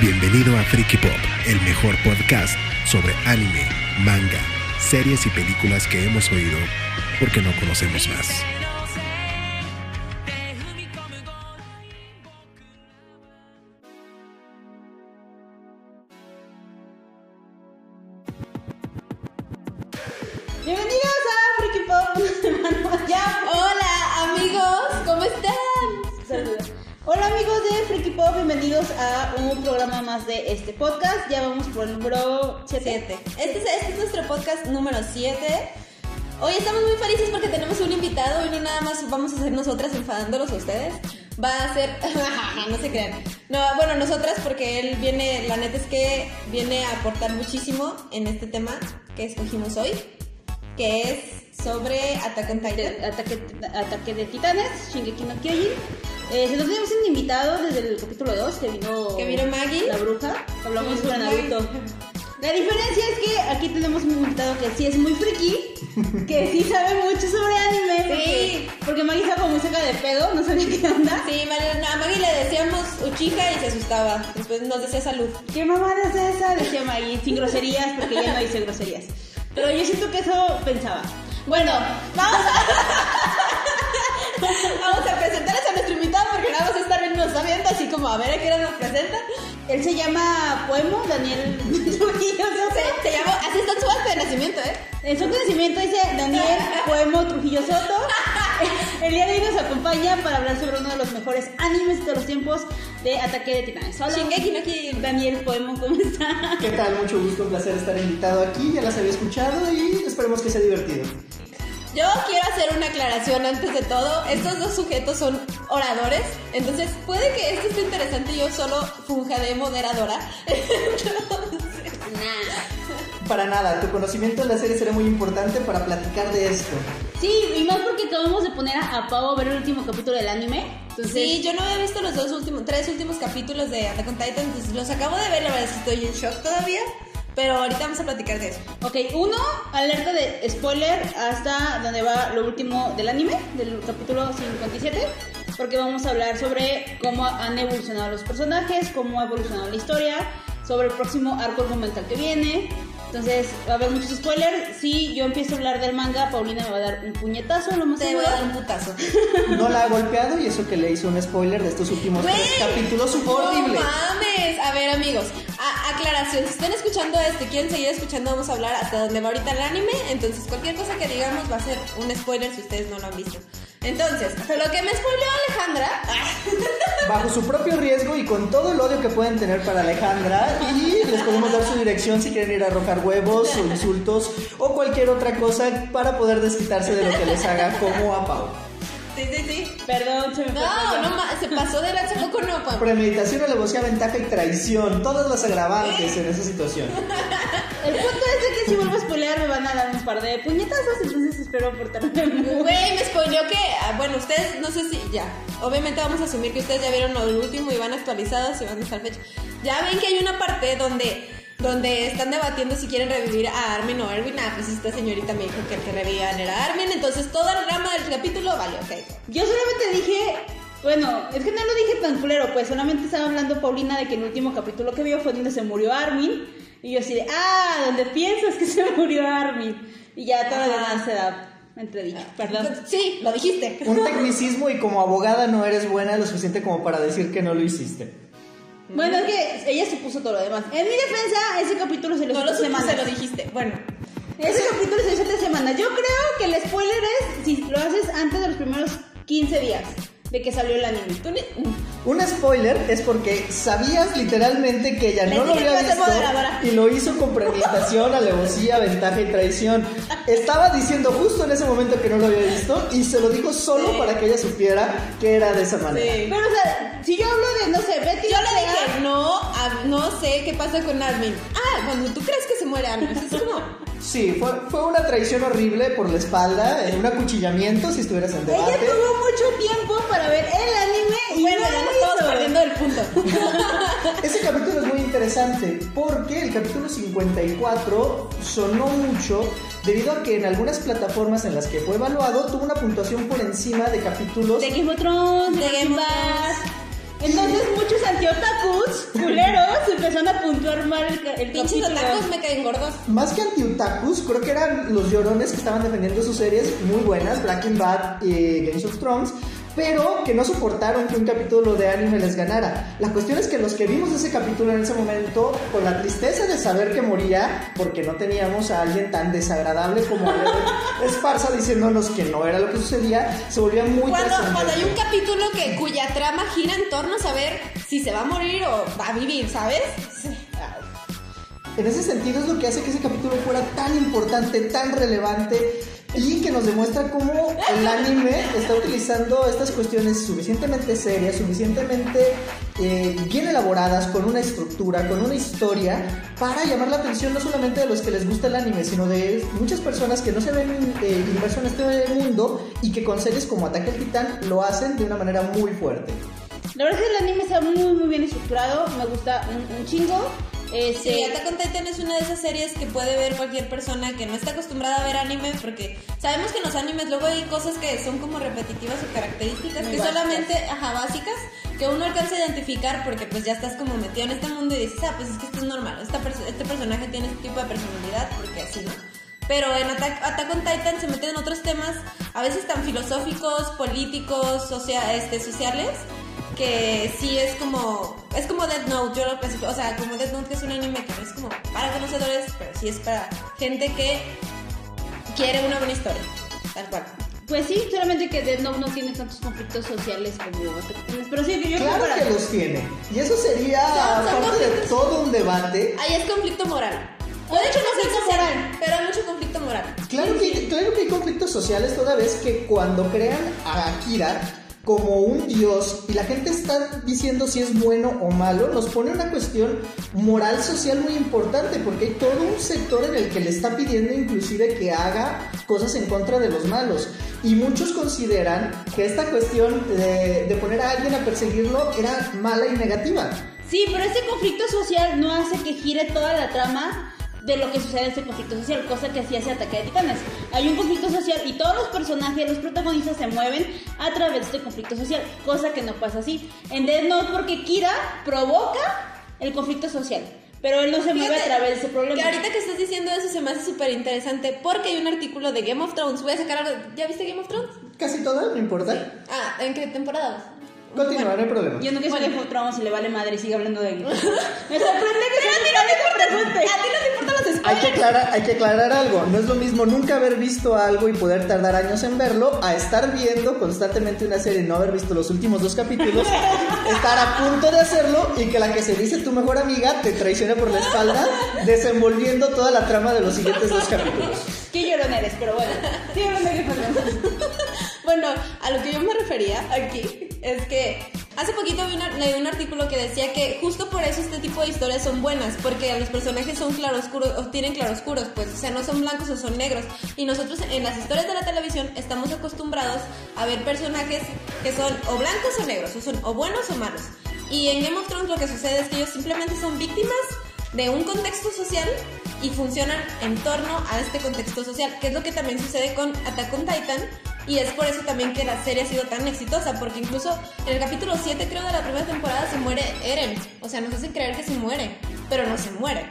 Bienvenido a Freaky Pop, el mejor podcast sobre anime, manga, series y películas que hemos oído porque no conocemos más. El número 7. Siete. Este es, este es nuestro podcast número 7. Hoy estamos muy felices porque tenemos un invitado y no nada más vamos a ser nosotras enfadándolos a ustedes. Va a ser, no se crean. No, bueno, nosotras porque él viene, la neta es que viene a aportar muchísimo en este tema que escogimos hoy, que es sobre Attack on Titan. Ataque, ataque de titanes, Shingeki no Kyojin. Eh, nosotros tenemos un invitado desde el capítulo 2 que vino, Que vino Maggie. la bruja. Hablamos sobre. Naruto. La diferencia es que aquí tenemos un invitado que sí es muy friki, que sí sabe mucho sobre anime. Sí. Porque, porque Maggie estaba como muy saca de pedo, no sabía qué onda. Sí, a Maggie le decíamos Uchiha y se asustaba. Después nos decía salud. ¿Qué mamada es esa? Decía Maggie, sin groserías, porque ya no dice groserías. Pero yo siento que eso pensaba. Bueno, vamos a... Vamos a presentarles a nuestro invitado porque nada más estar viendo nos está viendo así como a ver a qué hora nos presenta. Él se llama Poemo, Daniel Trujillo Soto. Se, se llama, así está su acta de nacimiento, ¿eh? En su nacimiento dice Daniel Poemo Trujillo Soto. El día de hoy nos acompaña para hablar sobre uno de los mejores animes de todos los tiempos de Ataque de Titanes. Hola, Shingeki no Kyojin. Daniel Poemo, ¿cómo está? ¿Qué tal? Mucho gusto, un placer estar invitado aquí, ya las había escuchado y esperemos que sea divertido. Yo quiero hacer una aclaración antes de todo. Estos dos sujetos son oradores, entonces puede que esto esté interesante y yo solo funja de moderadora. Para nada, tu conocimiento de la serie será muy importante para platicar de esto. Sí, y más porque acabamos de poner a, a Pau a ver el último capítulo del anime. Entonces, Sí, yo no había visto los dos últimos, tres últimos capítulos de Attack on Titan, entonces los acabo de ver, la verdad es que estoy en shock todavía, pero ahorita vamos a platicar de eso. Ok, uno, alerta de spoiler hasta donde va lo último del anime, del capítulo 57, porque vamos a hablar sobre cómo han evolucionado los personajes, cómo ha evolucionado la historia, sobre el próximo arco argumental que viene. Entonces, va a haber muchos spoilers. Si yo empiezo a hablar del manga, Paulina me va a dar un puñetazo, lo más Te voy seguro. a dar un putazo. No la ha golpeado y eso que le hizo un spoiler de estos últimos tres capítulos horrible. No mames. A ver, amigos, a- aclaración. Si están escuchando esto y quieren seguir escuchando, vamos a hablar hasta donde va ahorita el anime. Entonces, cualquier cosa que digamos va a ser un spoiler si ustedes no lo han visto. Entonces, lo que me spoileó Alejandra. Bajo su propio riesgo y con todo el odio que pueden tener para Alejandra y les podemos dar su dirección si quieren ir a arrojar huevos o insultos o cualquier otra cosa para poder desquitarse de lo que les haga como a Pau. Sí, sí, sí. Perdón, se me No, no ma- se pasó de lanza poco no, pa. Premeditación, alevosía, ventaja y traición, todas las agravantes en esa situación. El punto es de que si vuelvo a spoilear me van a dar un par de puñetazos, entonces espero portarme muy Güey, me spoileó que, ah, bueno, ustedes, no sé si, ya, obviamente vamos a asumir que ustedes ya vieron lo último y van actualizados y van a estar fecha. Ya ven que hay una parte donde, donde están debatiendo si quieren revivir a Armin o Erwin. Ah, pues esta señorita me dijo que el que revivían era Armin, entonces toda la rama del capítulo vale, ok. Yo solamente dije, bueno, es que no lo dije tan culero, pues solamente estaba hablando Paulina de que el último capítulo que vio fue donde se murió Armin. Y yo así de, ah, donde piensas que se murió Armin. Y ya todo lo Ajá. demás se da entredicho, perdón. Sí, lo dijiste. Un tecnicismo y como abogada no eres buena lo suficiente como para decir que no lo hiciste. Bueno, es que ella se puso todo lo demás. En mi defensa, ese capítulo se lo No hizo lo semanas. lo dijiste. Bueno, Ese capítulo se hizo tres semanas. Yo creo que el spoiler es si lo haces antes de los primeros 15 días de que salió el anime. tú ni... Un spoiler es porque sabías literalmente que ella Les no lo había visto y lo hizo con premeditación, alevosía, ventaja y traición. Estaba diciendo justo en ese momento que no lo había visto y se lo dijo solo Sí. para que ella supiera que era de esa manera. Sí. Pero, o sea, si yo hablo de, no sé, Betty Yo le dije, no, a- no sé qué pasa con Armin. Ah, cuando tú crees que se muere Armin, es como... Sí, fue, fue una traición horrible por la espalda, eh, un acuchillamiento si estuvieras en ella debate. tuvo mucho tiempo para ver el anime y Bueno, ya estamos perdiendo del punto. Ese capítulo es muy interesante porque el capítulo 54 sonó mucho debido a que en algunas plataformas en las que fue evaluado tuvo una puntuación por encima de capítulos De Game of Thrones, de De Game Pass. Entonces muchos antiotakus, culeros, empezaron a puntuar mal el, el Pinches capítulo. otakus me caen gordos. Más que anti-otakus, creo que eran los llorones que estaban defendiendo sus series muy buenas, Breaking Bad y Games of Thrones, pero que no soportaron que un capítulo de anime les ganara. La cuestión es que los que vimos ese capítulo en ese momento, con la tristeza de saber que moría, porque no teníamos a alguien tan desagradable como Esparza diciéndonos que no era lo que sucedía, se volvía muy Cuando, cuando hay un capítulo que cuya trama gira en torno a saber si se va a morir o va a vivir, ¿sabes? En ese sentido es lo que hace que ese capítulo fuera tan importante, tan relevante y que nos demuestra cómo el anime está utilizando estas cuestiones suficientemente serias, suficientemente eh, bien elaboradas, con una estructura, con una historia, para llamar la atención no solamente de los que les gusta el anime, sino de muchas personas que no se ven eh, inmersos en este mundo y que con series como Ataque al Titán lo hacen de una manera muy fuerte. La verdad es que el anime está muy muy bien estructurado, me gusta un, un chingo. Este, Sí, Attack on Titan es una de esas series que puede ver cualquier persona que no está acostumbrada a ver anime porque sabemos que en los animes luego hay cosas que son como repetitivas o características Muy que básicas. solamente, ajá, básicas, que uno alcanza a identificar porque pues ya estás como metido en este mundo y dices, ah, pues es que esto es normal, esta perso- este personaje tiene este tipo de personalidad porque así, ¿no? Pero en Attack, Attack on Titan se meten en otros temas, a veces tan filosóficos, políticos, socia- este, sociales, que sí es como es como Death Note yo lo clasifico o sea como Death Note que es un anime que no es como para conocedores pero sí es para gente que quiere una buena historia tal cual Pues sí, solamente que Death Note no tiene tantos conflictos sociales como Titan, Pero sí, yo creo Claro que los tiene. Y eso sería parte de todo un debate. ahí es conflicto moral o de hecho no sé Conflicto social moral. pero hay mucho conflicto moral Claro que, claro que hay conflictos sociales toda vez que cuando crean a Akira como un dios y la gente está diciendo si es bueno o malo, nos pone una cuestión moral social muy importante porque hay todo un sector en el que le está pidiendo inclusive que haga cosas en contra de los malos. Y muchos consideran que esta cuestión de, de poner a alguien a perseguirlo era mala y negativa. Sí, pero ese conflicto social no hace que gire toda la trama de lo que sucede en ese conflicto social, cosa que así hace Ataque de Titanes. Hay un conflicto social y todos los personajes, los protagonistas se mueven a través de este conflicto social, cosa que no pasa así. En Death Note porque Kira provoca el conflicto social, pero él no se mueve a través de ese problema. Que ahorita que estás diciendo eso se me hace súper interesante porque hay un artículo de Game of Thrones. Voy a sacar algo. ¿Ya viste Game of Thrones? Casi toda, no importa. Ah, ¿en qué temporada vas? Continúa, no hay problema. Yo nunca Bueno. soy de Thrones y le vale madre y sigue hablando de él. Me sorprende que sea me pregunte. A ti no te importan los Hay que, spoilers. aclarar, hay que aclarar algo. No es lo mismo nunca haber visto algo y poder tardar años en verlo a estar viendo constantemente una serie y no haber visto los últimos dos capítulos, estar a punto de hacerlo y que la que se dice tu mejor amiga te traicione por la espalda, desenvolviendo toda la trama de los siguientes dos capítulos. Qué llorón eres, pero bueno. Hablando de Game of Thrones. Bueno, a lo que yo me refería aquí es que hace poquito vi leí un artículo que decía que justo por eso este tipo de historias son buenas, porque los personajes son claroscuros o tienen claroscuros, pues, o sea, no son blancos o son negros. Y nosotros en las historias de la televisión estamos acostumbrados a ver personajes que son o blancos o negros, o son o buenos o malos. Y en Game of Thrones lo que sucede es que ellos simplemente son víctimas de un contexto social y funcionan en torno a este contexto social, que es lo que también sucede con Attack on Titan y es por eso también que la serie ha sido tan exitosa, porque incluso en el capítulo 7 creo de la primera temporada se muere Eren, o sea, nos hacen creer que se muere, pero no se muere.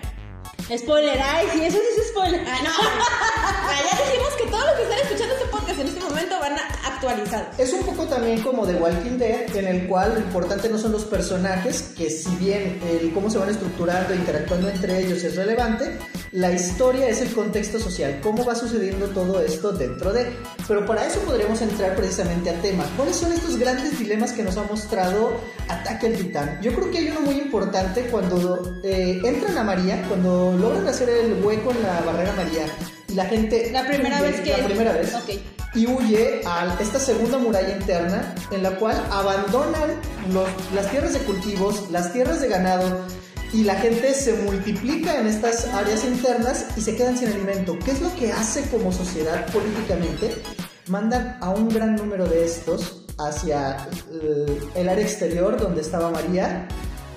Spoiler, ay, sí, eso sí es spoiler. Ah, no. Ah, ya dijimos que todos los que están escuchando este podcast en este momento van a actualizados. Es un poco también como The Walking Dead, en el cual lo importante no son los personajes, que si bien el cómo se van estructurando interactuando entre ellos es relevante, la historia es el contexto social, cómo va sucediendo todo esto dentro de. Pero para eso podremos entrar precisamente a tema. ¿Cuáles son estos grandes dilemas que nos ha mostrado Ataque al Titán? Yo creo que hay uno muy importante cuando eh, entran a María, cuando logran hacer el hueco en la barrera María y la gente. La primera huye, vez que. La primera vez Ok. y huye a esta segunda muralla interna en la cual abandonan los- las tierras de cultivos, las tierras de ganado y la gente se multiplica en estas áreas internas y se quedan sin alimento. ¿Qué es lo que hace como sociedad políticamente? Mandan a un gran número de estos hacia eh, el área exterior donde estaba María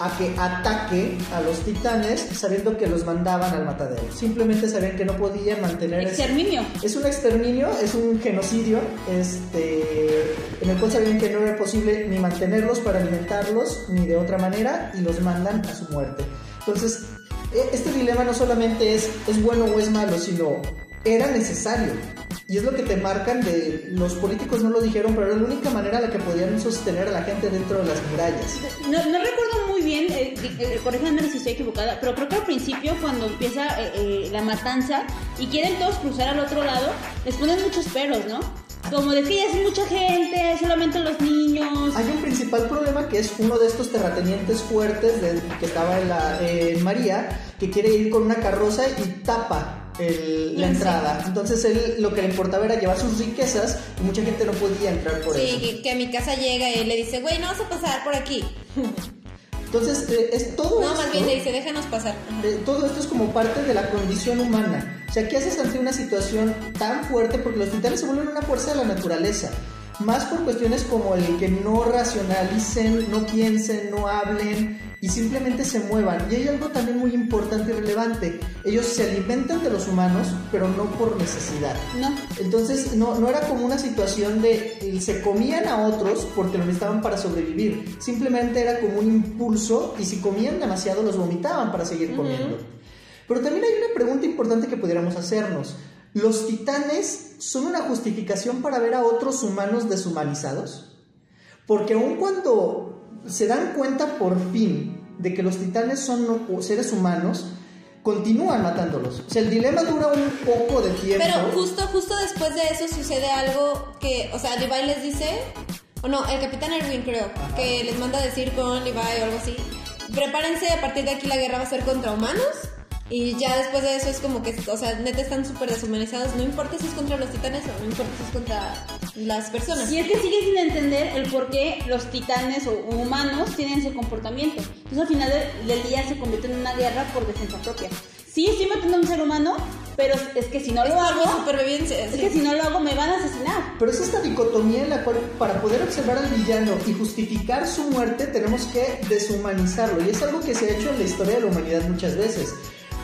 a que ataque a los titanes sabiendo que los mandaban al matadero. Simplemente sabían que no podían mantener... ese- Exterminio. es un exterminio, es un genocidio, este, en el cual sabían que no era posible ni mantenerlos para alimentarlos, ni de otra manera, y los mandan a su muerte. Entonces, e- este dilema no solamente es, es bueno o es malo, sino era necesario. Y es lo que te marcan de los políticos no lo dijeron, pero era la única manera en la que podían sostener a la gente dentro de las murallas. No, no recuerdo muy bien, eh, eh, corríjanme si estoy equivocada, pero creo que al principio cuando empieza eh, eh, la matanza y quieren todos cruzar al otro lado, les ponen muchos peros, ¿no? Como de que ya es mucha gente, solamente los niños. Hay un principal problema que es uno de estos terratenientes fuertes de- que estaba en, la, en María, que quiere ir con una carroza y tapa el- la Sí. entrada. Entonces él lo que le importaba era llevar sus riquezas y mucha gente no podía entrar por Sí, eso. que, que a mi casa llega y le dice, güey, no vas a pasar por aquí. Entonces eh, es todo No, esto- más bien le dice, déjanos pasar. Eh, todo esto es como parte de la condición humana. O sea, ¿qué haces ante una situación tan fuerte? Porque los titanes se vuelven una fuerza de la naturaleza. Más por cuestiones como el que no racionalicen, no piensen, no hablen y simplemente se muevan. Y hay algo también muy importante y relevante. Ellos se alimentan de los humanos, pero no por necesidad. No. Entonces no, no era como una situación de eh, se comían a otros porque lo necesitaban para sobrevivir. Simplemente era como un impulso y si comían demasiado los vomitaban para seguir comiendo. Pero también hay una pregunta importante que pudiéramos hacernos. ¿Los titanes son una justificación para ver a otros humanos deshumanizados? Porque aun cuando se dan cuenta por fin de que los titanes son seres humanos, continúan matándolos. O sea, el dilema dura un poco de tiempo. Pero justo, justo después de eso sucede algo que, o sea, Levi les dice, o no, el capitán Erwin creo, que les manda a decir con Levi o algo así, prepárense, a partir de aquí la guerra va a ser contra humanos. Y ya después de eso es como que, o sea, neta están súper deshumanizados. No importa si es contra los titanes o no importa si es contra las personas. Y es que sigue sin entender el por qué los titanes o humanos tienen ese comportamiento. Entonces al final del, día se convierte en una guerra por defensa propia. Sí, estoy matando a un ser humano, pero es que si no Es lo hago, supervivencia. es sí. que si no lo hago me van a asesinar. Pero es esta dicotomía en la cual para poder observar al villano y justificar su muerte tenemos que deshumanizarlo. Y es algo que se ha hecho en la historia de la humanidad muchas veces.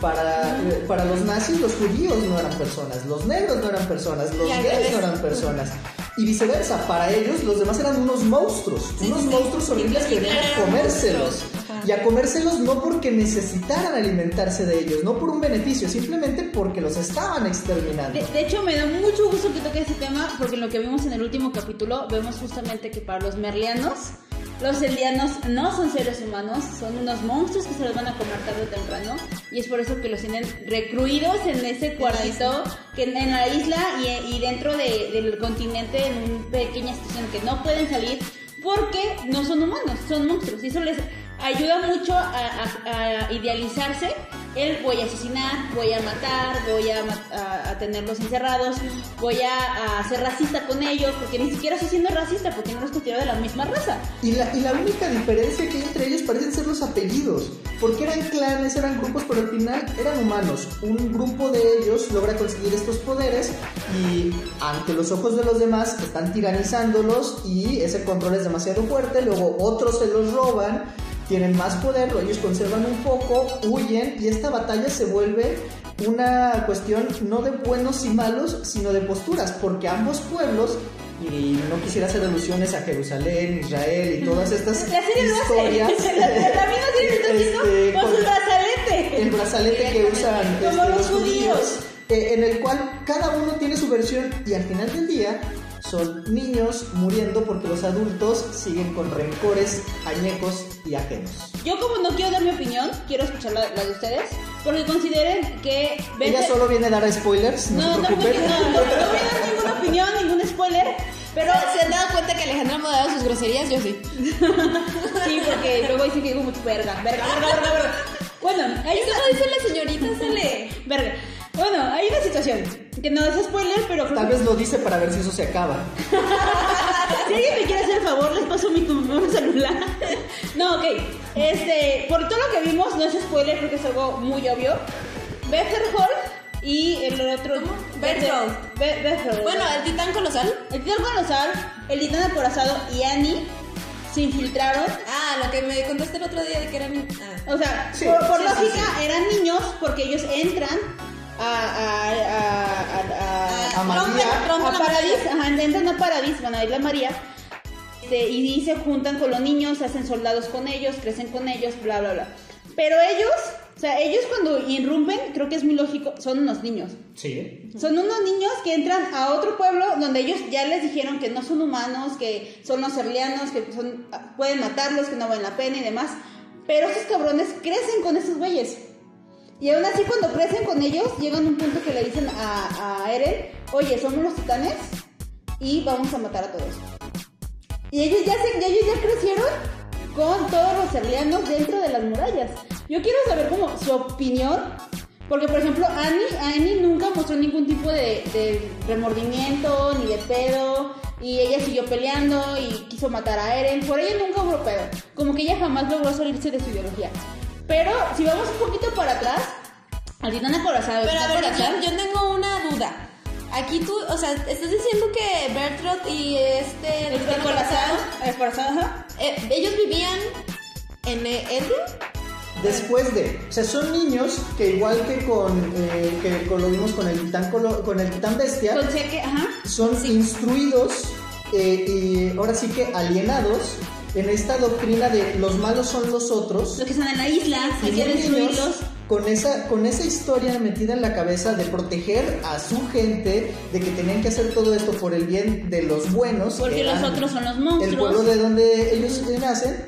Para, para los nazis los judíos no eran personas, los negros no eran personas, los gays no eran personas. Y viceversa, para ellos los demás eran unos monstruos, unos monstruos horribles que debían comérselos. Y a comérselos no porque necesitaran alimentarse de ellos, no por un beneficio, simplemente porque los estaban exterminando. De, de hecho, me da mucho gusto que toque ese tema porque lo que vimos en el último capítulo, vemos justamente que para los merlianos, los eldianos no son seres humanos, son unos monstruos que se los van a comer tarde o temprano. Y es por eso que los tienen recluidos en ese cuartito, que en, en la isla y, y dentro de- del continente en una pequeña estación que no pueden salir porque no son humanos, son monstruos. Y eso les ayuda mucho a, a- a idealizarse el voy a asesinar, voy a matar, voy a, a- a tenerlos encerrados, voy a, a ser racista con ellos, porque ni siquiera estoy siendo racista, porque no los considero de la misma raza. Y la, y la única diferencia que hay entre ellos parecen ser los apellidos, porque eran clanes, eran grupos, pero al final eran humanos. Un grupo de ellos logra conseguir estos poderes y ante los ojos de los demás están tiranizándolos y ese control es demasiado fuerte, luego otros se los roban, tienen más poder, ellos conservan un poco, huyen y esta batalla se vuelve una cuestión no de buenos y malos, sino de posturas, porque ambos pueblos y no quisiera hacer alusiones a Jerusalén, Israel y todas estas La serie lo historias. hace. La, serie lo haciendo Este, con con su brazalete. el brazalete que usan Como este, los judíos. eh, en el cual cada uno tiene su versión y al final del día son niños muriendo porque los adultos siguen con rencores añecos y ajenos. Yo como no quiero dar mi opinión, quiero escuchar la, la de ustedes, porque consideren que... Ella Bender- solo viene a dar spoilers, no, No, se no, no, no, no voy a dar ninguna opinión, ningún spoiler, pero... ¿Se han dado cuenta que Alejandra ha moderado sus groserías? Yo sí. Sí, porque luego dicen que digo mucho verga, verga, verga, verga, verga. Bueno, hay ¿Eso una... lo dice la señorita? Sale. Verga. Bueno, hay una situación que no es spoiler, pero Tal vez lo dice para ver si eso se acaba. Si alguien me quiere hacer el favor, les paso mi celular. No, ok. Este, por todo lo que vimos, no es spoiler, creo que es algo muy obvio. Betterhall y el otro. ¿Cómo? Berthold. Be-. Bueno, el titán colosal. el titán colosal, el titán acorazado y Annie se infiltraron. Ah, lo que me contaste el otro día de que eran. Ah. O sea, Sí, por, por sí, sí, lógica eran niños porque ellos entran a, a, a, a, A María. a Paradis, ajá, entran a Paradis, van a Isla María, este, y se juntan con los niños, se hacen soldados con ellos, crecen con ellos, bla, bla, bla. Pero ellos, o sea, ellos cuando irrumpen, creo que es muy lógico, son unos niños. Sí. Son unos niños que entran a otro pueblo donde ellos ya les dijeron que no son humanos, que son los serlianos, que son, pueden matarlos, que no valen la pena y demás. Pero esos cabrones crecen con esos güeyes. Y aún así cuando crecen con ellos, llegan a un punto que le dicen a, a Eren, oye, somos los titanes y vamos a matar a todos. Y ellos ya, se, ellos ya crecieron con todos los serlianos dentro de las murallas. Yo quiero saber como su opinión, porque por ejemplo Annie, Annie nunca mostró ningún tipo de, de remordimiento ni de pedo, y ella siguió peleando y quiso matar a Eren. Por ella nunca hubo pedo, como que ella jamás logró salirse de su ideología. Pero si vamos un poquito para atrás, al titán acorazado, Pero a ver, yo, yo tengo una duda. Aquí tú, o sea, estás diciendo que Bertrand y este. el titán acorazado, el acorazado, ajá. eh, ellos vivían en Eldin. Después de, o sea, son niños que igual que con, eh, que con lo vimos con el titán con el titán bestia, Con cheque, ajá. son instruidos eh, y ahora sí que alienados en esta doctrina de los malos son los otros. Los que están en la isla, hay que destruirlos. con esa, con esa historia metida en la cabeza de proteger a su gente, de que tenían que hacer todo esto por el bien de los buenos. Porque que los otros son los monstruos. El pueblo de donde ellos nacen,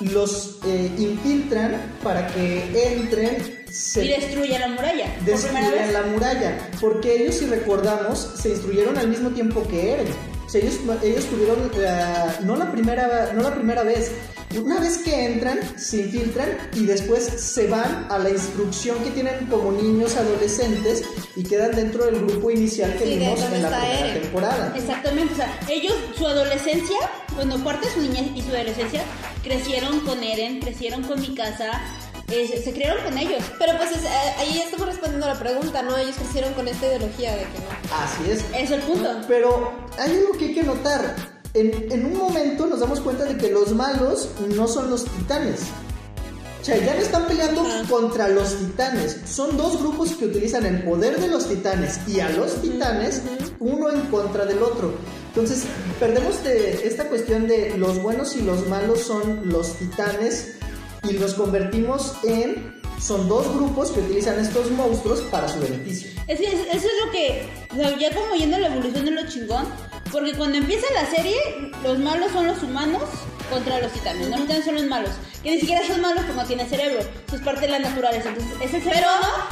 los eh, infiltran para que entren, se y destruye la muralla. Vez. la muralla. Porque ellos, si recordamos, se instruyeron al mismo tiempo que Eren. O sea, ellos, ellos tuvieron la- no, la primera, no la primera vez. Una vez que entran, se infiltran y después se van a la instrucción que tienen como niños adolescentes y quedan dentro del grupo inicial que Sí, vimos en la primera Eren. temporada. Exactamente, o sea, ellos, su adolescencia, bueno, parte de su niñez y su adolescencia, crecieron con Eren, crecieron con Mikasa, eh, se, criaron con ellos. Pero pues es- eh, ahí estamos respondiendo a la pregunta, ¿no? Ellos crecieron con esta ideología de que no. Así es. Es el punto. Pero hay algo que hay que notar. En, en un momento nos damos cuenta de que los malos no son los titanes. O sea, ya no están peleando contra los titanes. Son dos grupos que utilizan el poder de los titanes y a los titanes, uno en contra del otro. Entonces, perdemos de esta cuestión de los buenos y los malos son los titanes y los convertimos en... Son dos grupos que utilizan estos monstruos para su beneficio. Es eso es lo que, o sea, ya como yendo la evolución de lo chingón, porque cuando empieza la serie, los malos son los humanos contra los titanes, no los titanes son los malos, que ni siquiera son malos porque no tienen cerebro, eso es parte de la naturaleza, entonces es el ser Pero,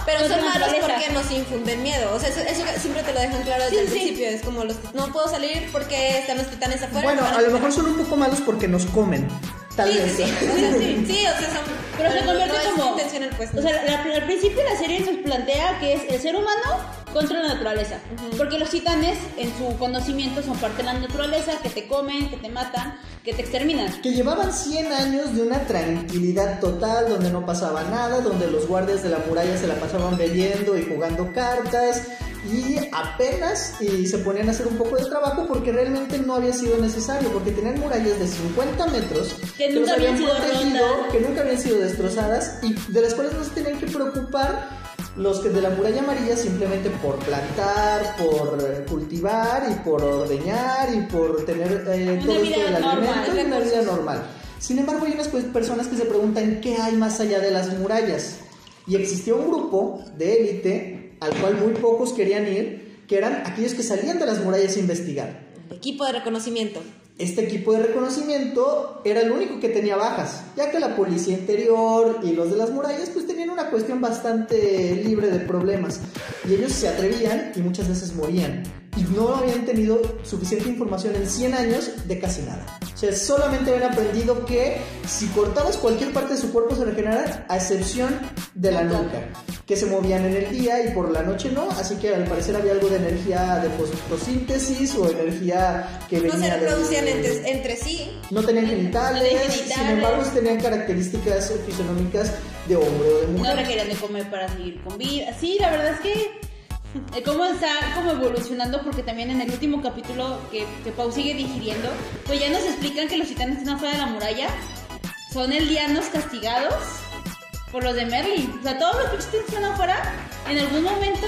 pero son malos porque nos infunden miedo. O sea, eso, eso siempre te lo dejan claro desde Sí, el sí. principio. Es como los no puedo salir porque están los titanes afuera. Bueno, a lo mejor son un poco malos porque nos comen. Tal Sí, vez. sí, sí. O sea, sí, sí, o sea, son. Pero se convierte no como. Pues. O sea, la- al principio la serie nos plantea que es el ser humano contra la naturaleza. Porque los titanes, en su conocimiento, son parte de la naturaleza, que te comen, que te matan, que te exterminan. Que llevaban 100 años de una tranquilidad total, donde no pasaba nada, donde los guardias de la muralla se la pasaban bebiendo y jugando cartas, y apenas y se ponían a hacer un poco de trabajo porque realmente no había sido necesario, porque tenían murallas de 50 metros Que nunca habían protegido, que nunca habían sido destrozadas y de las cuales no se tenían que preocupar los que de la muralla amarilla simplemente por plantar, por cultivar y por ordeñar y por tener eh, todo esto del alimento y una vida normal. Sin embargo, hay unas pues, personas que se preguntan qué hay más allá de las murallas. Y existió un grupo de élite al cual muy pocos querían ir, que eran aquellos que salían de las murallas a investigar. Equipo de reconocimiento. Este equipo de reconocimiento era el único que tenía bajas, ya que la policía interior y los de las murallas pues tenían una cuestión bastante libre de problemas y ellos se atrevían y muchas veces morían y no habían tenido suficiente información en 100 años de casi nada. O sea, solamente habían aprendido que si cortabas cualquier parte de su cuerpo se regenerara, a excepción de la nuca, que se movían en el día y por la noche no, así que al parecer había algo de energía de fotosíntesis o energía que No venía se de- reproducían entre, entre sí. no tenían genitales, No tenían genitales. sin embargo tenían características fisionómicas de hombre o de No mujer. requerían de comer para seguir con vida. Sí, la verdad es que cómo está como evolucionando, porque también en el último capítulo que, que Pau sigue digiriendo, pues ya nos explican que los titanes están afuera de la muralla, son eldianos castigados por los de Merlin. O sea, todos los pinches que están afuera, en algún momento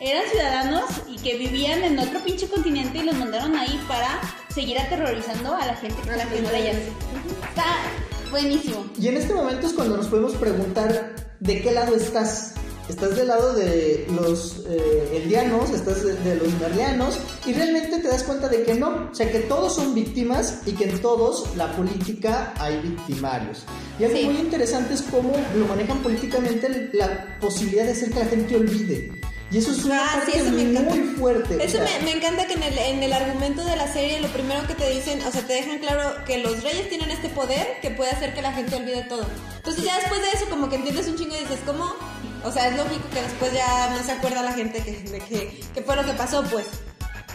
eran ciudadanos y que vivían en otro pinche continente y los mandaron ahí para seguir aterrorizando a la gente A la murallas. Está buenísimo. Y en este momento es cuando nos podemos preguntar de qué lado estás. Estás del lado de los eh, eldianos, estás de, de los merlianos, y realmente te das cuenta de que no, o sea que todos son víctimas y que en todos la política hay victimarios. Y algo Sí. muy interesante es cómo lo manejan políticamente la posibilidad de hacer que la gente olvide. Y eso es una Ah, sí, eso me encanta. muy fuerte. o Eso sea, me, me encanta que en el, en el argumento de la serie lo primero que te dicen, o sea, te dejan claro que los reyes tienen este poder que puede hacer que la gente olvide todo. Entonces ya después de eso como que entiendes un chingo y dices, ¿cómo? O sea, es lógico que después ya no se acuerda la gente que, de que, que fue lo que pasó, pues.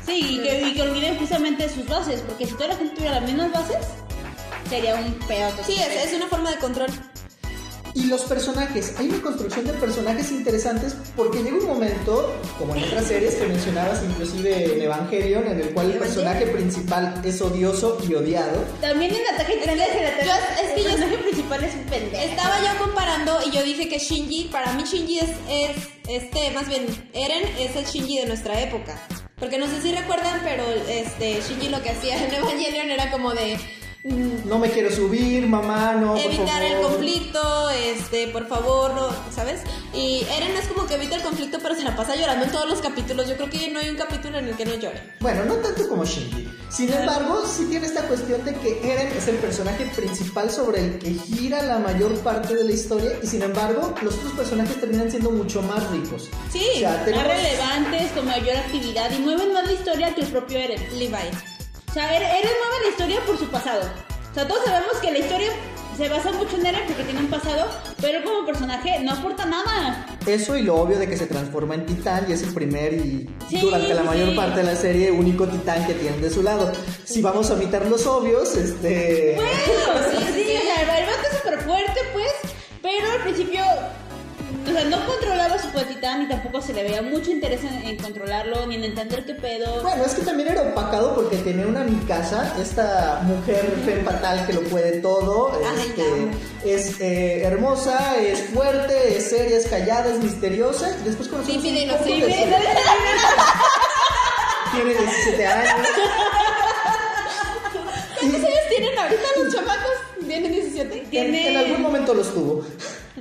Sí, y que, y que olviden justamente sus bases, porque si toda la gente tuviera las mismas bases, sería un peor. Sí, es, es una forma de control. Y los personajes, hay una construcción de personajes interesantes porque llega un momento, como en otras series que mencionabas, inclusive en Evangelion, en el cual el Evangelion. personaje principal es odioso y odiado. También en Ataque de Titanes, el, yo- es que el yo- personaje principal es un pendejo. Estaba yo comparando y yo dije que Shinji, para mí Shinji es, es este, más bien, Eren es el Shinji de nuestra época. Porque no sé si recuerdan, pero este Shinji lo que hacía en Evangelion era como de No me quiero subir, mamá, no. evitar el conflicto, este, por favor, no, ¿sabes? Y Eren es como que evita el conflicto, pero se la pasa llorando en todos los capítulos. Yo creo que no hay un capítulo en el que no llore. Bueno, no tanto como Shinji. Sin embargo, sí tiene esta cuestión de que Eren es el personaje principal sobre el que gira la mayor parte de la historia y sin embargo, los otros personajes terminan siendo mucho más ricos. Sí, O sea, Más relevantes, con mayor actividad y mueven más la historia que el propio Eren. Levi. O sea, Eren Eren mueve la historia por su pasado. O sea, todos sabemos que la historia se basa mucho en Eren porque tiene un pasado, pero como personaje no aporta nada. Eso y lo obvio de que se transforma en titán y es el primer y Sí, durante la mayor sí. parte de la serie único titán que tienen de su lado. Si vamos a omitar los obvios, este... Bueno, sí, sí, o sea, el vato es súper fuerte, pues, pero al principio, o sea, no controlaba su titán y tampoco se le veía mucho interés en, en controlarlo ni en entender qué pedo. Bueno, es que también era opacado porque tenía una Mikasa, esta mujer fe fatal que lo puede todo, Ay, este, es eh, hermosa, es fuerte, es seria, es callada, es misteriosa y después conocemos Sí, un sí, poco sí, de sí, tiene 17 años. ¿Cuántos años tienen ahorita los chamacos? ¿Tienen 17? En, Tiene- en algún momento los tuvo.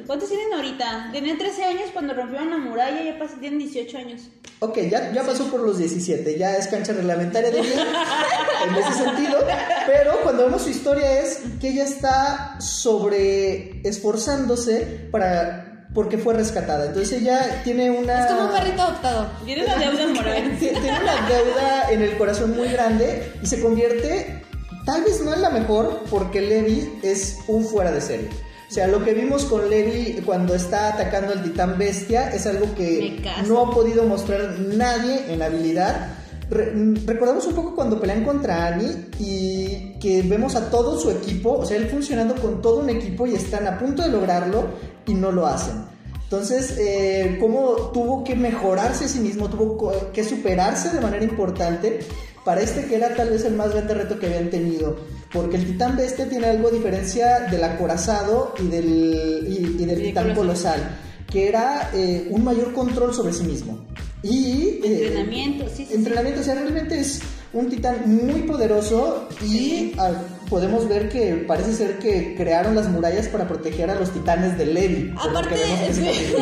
¿Cuántos tienen ahorita? Tenían 13 años cuando rompieron la muralla, ya pas- tienen 18 años. Ok, ya, ya pasó por los 17, ya es cancha reglamentaria de bien en ese sentido, pero cuando vemos su historia es que ella está sobre esforzándose para porque fue rescatada. Entonces ella tiene una Es como un perrito adoptado. Tiene una deuda moral. Tie- tiene una deuda en el corazón muy grande y se convierte tal vez no en la mejor porque Levi es un fuera de serie. O sea, lo que vimos con Levi cuando está atacando al titán bestia es algo que no ha podido mostrar nadie en habilidad. Re- mm, recordamos un poco cuando pelean contra Annie y que vemos a todo su equipo, o sea, él funcionando con todo un equipo y están a punto de lograrlo y no lo hacen. Entonces, eh, cómo tuvo que mejorarse a sí mismo, tuvo que superarse de manera importante para este que era tal vez el más grande reto que habían tenido. Porque el titán bestia tiene algo a diferencia del acorazado y del, y, y del de titán colosal. que era eh, un mayor control sobre sí mismo. Y... eh, Entrenamiento, sí, sí, sí. Entrenamiento, o sea, realmente es un titán muy poderoso y ah, podemos ver que parece ser que crearon las murallas para proteger a los titanes de Levi. Aparte, sí.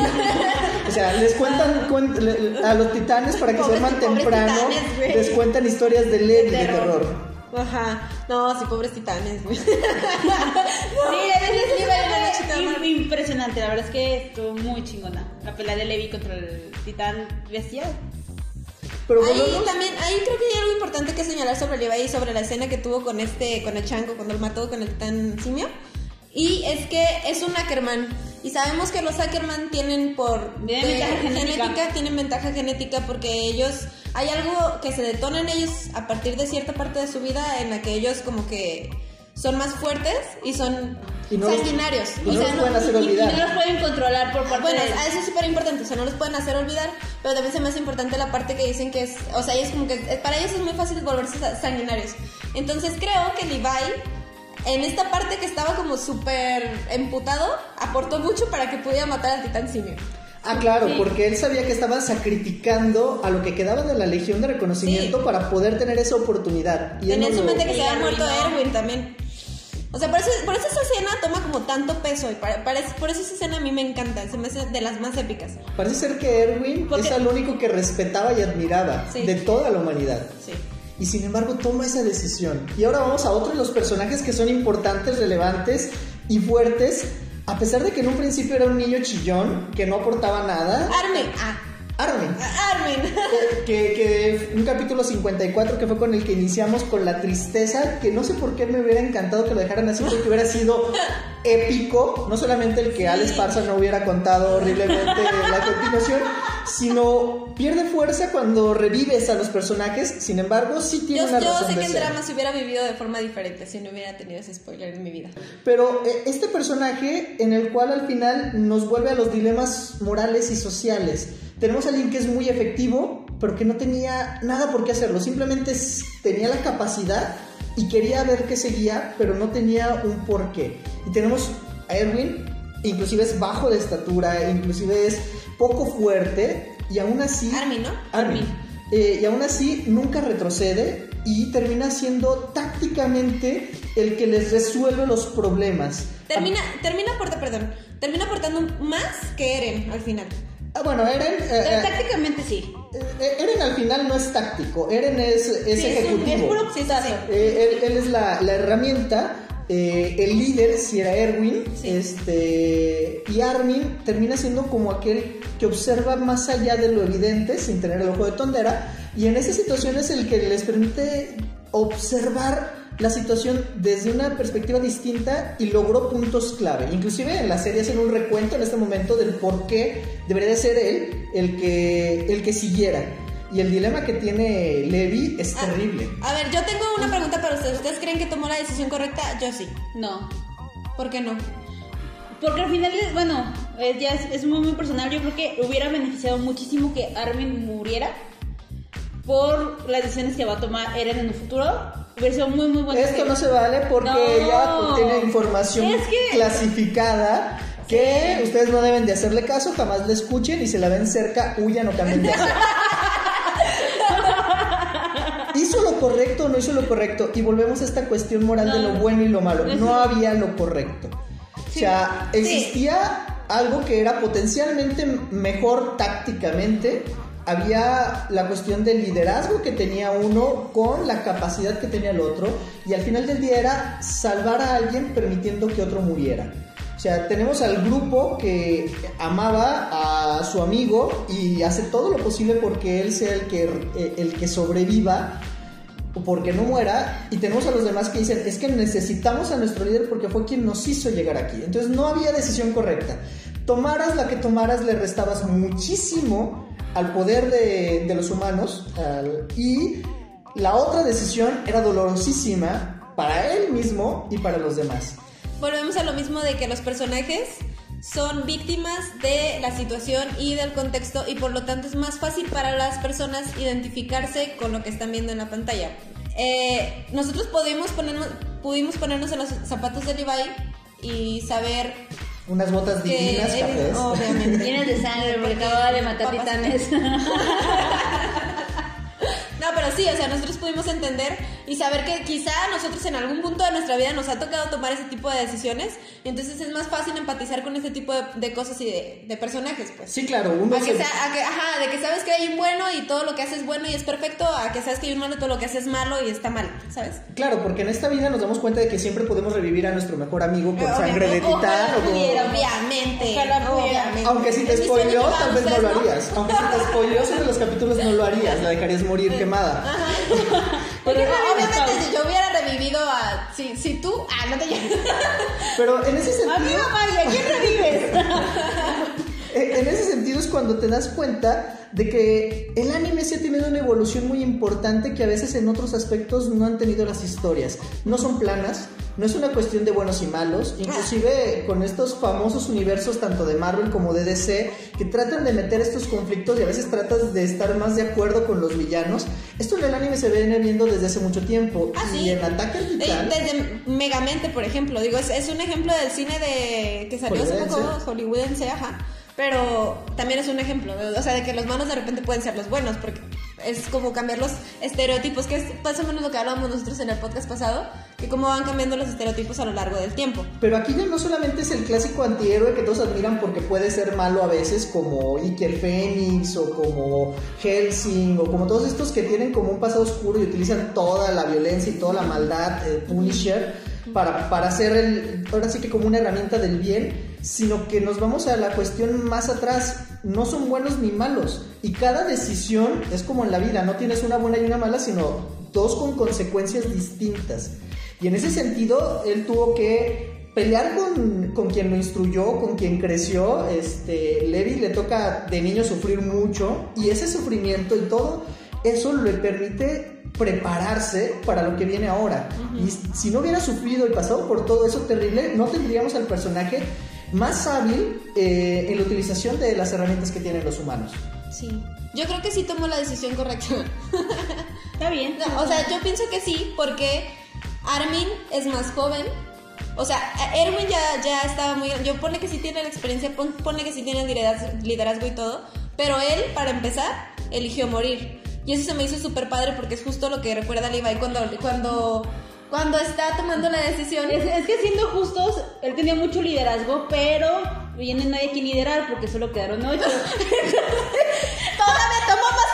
O sea, les cuentan cuen- le- a los titanes para que se duerman temprano, titanes, les cuentan historias de Levi de terror. terror. Ajá. No, sí, pobres titanes, güey. Sí, a la es fue impresionante, la verdad es que estuvo muy chingona. La pelea de Levi contra el titán bestia. Pero Ahí volvemos- también, ahí creo que hay algo importante que señalar sobre Levi y sobre la escena que tuvo con este, con el chango, cuando lo mató con el titán simio. Y es que es un Ackerman. Y sabemos que los Ackerman tienen por Tienen ventaja genética. tienen ventaja genética porque ellos hay algo que se detona en ellos a partir de cierta parte de su vida en la que ellos como que son más fuertes y son Y no los- sanguinarios. y o no sea, los no, pueden hacer Y, y olvidar. no los pueden controlar por parte Bueno, de... a eso es súper importante, o sea, no los pueden hacer olvidar, pero también se me hace importante la parte que dicen que es, o sea, ellos como que, para ellos es muy fácil volverse sa- sanguinarios. Entonces creo que Levi, en esta parte que estaba como súper emputado, aportó mucho para que pudiera matar al titán simio. Ah, claro, Sí. porque él sabía que estaba sacrificando a lo que quedaba de la Legión de Reconocimiento Sí. para poder tener esa oportunidad. Y Tenía en su mente que se había muerto. Erwin también. O sea, por eso, por eso esa escena toma como tanto peso y para- para- por eso esa escena a mí me encanta, se me hace de las más épicas. Parece ser que Erwin Porque- es el único que respetaba y admiraba Sí. de toda la humanidad. Sí. Y sin embargo toma esa decisión. Y ahora vamos a otro de los personajes que son importantes, relevantes y fuertes. A pesar de que en un principio era un niño chillón, que no aportaba nada. Armin, ah, Armin. Armin. Eh, que, que un capítulo 54 que fue con el que iniciamos con la tristeza, que no sé por qué me hubiera encantado que lo dejaran así, porque hubiera sido épico, no solamente el que Alex Parza no hubiera contado horriblemente la continuación, sino pierde fuerza cuando revives a los personajes, sin embargo sí tiene Yo, una yo razón sé de que el drama se hubiera vivido de forma diferente si no hubiera tenido ese spoiler en mi vida. Pero eh, este personaje en el cual al final nos vuelve a los dilemas morales y sociales. Tenemos a alguien que es muy efectivo, pero que no tenía nada por qué hacerlo. Simplemente tenía la capacidad y quería ver qué seguía, pero no tenía un porqué. Y tenemos a Erwin, inclusive es bajo de estatura, inclusive es poco fuerte, y aún así... Armin, ¿no? Armin. Eh, y aún así nunca retrocede y termina siendo tácticamente el que les resuelve los problemas. Termina, termina aporta, perdón, termina aportando más que Eren al final. Ah, bueno, Eren, eh, eh, tácticamente sí. Eren al final no es táctico, Eren es, es Sí, es un- ejecutivo. Es puro Sí, él, él es la, la herramienta, eh, el líder si era Erwin, Sí. este, y Armin termina siendo como aquel que observa más allá de lo evidente sin tener el ojo de tondera, y en esa situación es el que les permite observar la situación desde una perspectiva distinta y logró puntos clave. Inclusive en la serie hacen un recuento en este momento del por qué debería de ser él el que, el que siguiera. Y el dilema que tiene Levi es Ah, terrible. A ver, yo tengo una pregunta para ustedes. ¿Ustedes creen que tomó la decisión correcta? Yo sí. No. ¿Por qué no? Porque al final, es- bueno, eh, ya es, es muy, muy personal. Yo creo que hubiera beneficiado muchísimo que Armin muriera por las decisiones que va a tomar Eren en el futuro. Hubiera sido muy, muy bueno. Esto no se vale porque No. ella tiene información Es que- clasificada que ustedes no deben de hacerle caso, jamás le escuchen y si la ven cerca, huyan o cambien de lo correcto o no hizo lo correcto? Y volvemos a esta cuestión moral de lo bueno y lo malo. No había lo correcto. O sea, Sí. existía algo que era potencialmente mejor tácticamente. Había la cuestión del liderazgo que tenía uno con la capacidad que tenía el otro. Y al final del día era salvar a alguien permitiendo que otro muriera. O sea, tenemos al grupo que amaba a su amigo y hace todo lo posible porque él sea el que, eh, el que sobreviva porque no muera. Y tenemos a los demás que dicen, es que necesitamos a nuestro líder porque fue quien nos hizo llegar aquí. Entonces no había decisión correcta. Tomaras la que tomaras, le restabas muchísimo al poder de, de los humanos. y la otra decisión era dolorosísima para él mismo y para los demás. Volvemos a lo mismo de que los personajes son víctimas de la situación y del contexto y por lo tanto es más fácil para las personas identificarse con lo que están viendo en la pantalla. Eh, nosotros pudimos ponernos, pudimos ponernos en los zapatos de Levi y saber Unas botas que divinas, obviamente Llenas de sangre porque acababa de matar titanes. No, pero sí, o sea, nosotros pudimos entender y saber que quizá nosotros en algún punto de nuestra vida nos ha tocado tomar ese tipo de decisiones y entonces es más fácil empatizar con ese tipo de, de cosas y de, de personajes, pues. Sí, claro, uno A que, se- sea- a que- ajá, de que sabes que hay un bueno y todo lo que haces es bueno y es perfecto, a que sabes que hay un malo y todo lo que haces es malo y está mal, ¿sabes? Claro, porque en esta vida nos damos cuenta de que siempre podemos revivir a nuestro mejor amigo con Obviamente, sangre de ojalá titán o con- pudiera. Obviamente, Ojalá obviamente. Aunque si te para tal vez no lo harías. Aunque si te spoileó sobre los capítulos, no lo harías. La dejarías morir quemada. Porque Pero- obviamente si yo hubiera revivido a... Si, si tú... Ah, no te. Pero en ese A mí, sentido, mamá, ¿y a quién revives? en ese sentido es cuando te das cuenta de que el anime sí ha tenido una evolución muy importante que a veces en otros aspectos no han tenido las historias. No son planas, no es una cuestión de buenos y malos, inclusive con estos famosos universos tanto de Marvel como de DC que tratan de meter estos conflictos y a veces tratas de estar más de acuerdo con los villanos. Esto en el anime se viene viendo desde hace mucho tiempo Ah, y sí. en Ataque al Titán Desde Megamente, por ejemplo, digo, es, es un ejemplo del cine de que salió hace poco, hollywoodense, ajá. Pero también es un ejemplo, o sea, de que los malos de repente pueden ser los buenos, porque es como cambiar los estereotipos, que es más o menos lo que hablábamos nosotros en el podcast pasado, que cómo van cambiando los estereotipos a lo largo del tiempo. Pero aquí ya no solamente es el clásico antihéroe que todos admiran porque puede ser malo a veces, como Iker Phoenix o como Helsing o como todos estos que tienen como un pasado oscuro y utilizan toda la violencia y toda la maldad, eh, Punisher, para, para hacer el, ahora sí que como una herramienta del bien, sino que nos vamos a la cuestión más atrás. No son buenos ni malos. Y cada decisión es como en la vida, no tienes una buena y una mala, sino dos con consecuencias distintas. Y en ese sentido, él tuvo que pelear con, con quien lo instruyó, con quien creció. Este, Levi le toca de niño sufrir mucho y ese sufrimiento y todo eso le permite prepararse para lo que viene ahora. Y si no hubiera sufrido y pasado por todo eso terrible, no tendríamos al personaje más hábil eh, en la utilización de las herramientas que tienen los humanos. Sí. Yo creo que sí tomó la decisión correcta. Está bien. No, o sea, yo pienso que sí, porque Armin es más joven. O sea, Erwin ya, ya estaba muy... Yo pone que sí tiene la experiencia, pon- pone que sí tiene liderazgo y todo, pero él, para empezar, eligió morir. Y eso se me hizo súper padre porque es justo lo que recuerda Levi cuando, cuando, cuando está tomando la decisión. Es, es que siendo justos, él tenía mucho liderazgo, pero viene nadie que liderar porque solo quedaron ocho. Todavía tomó más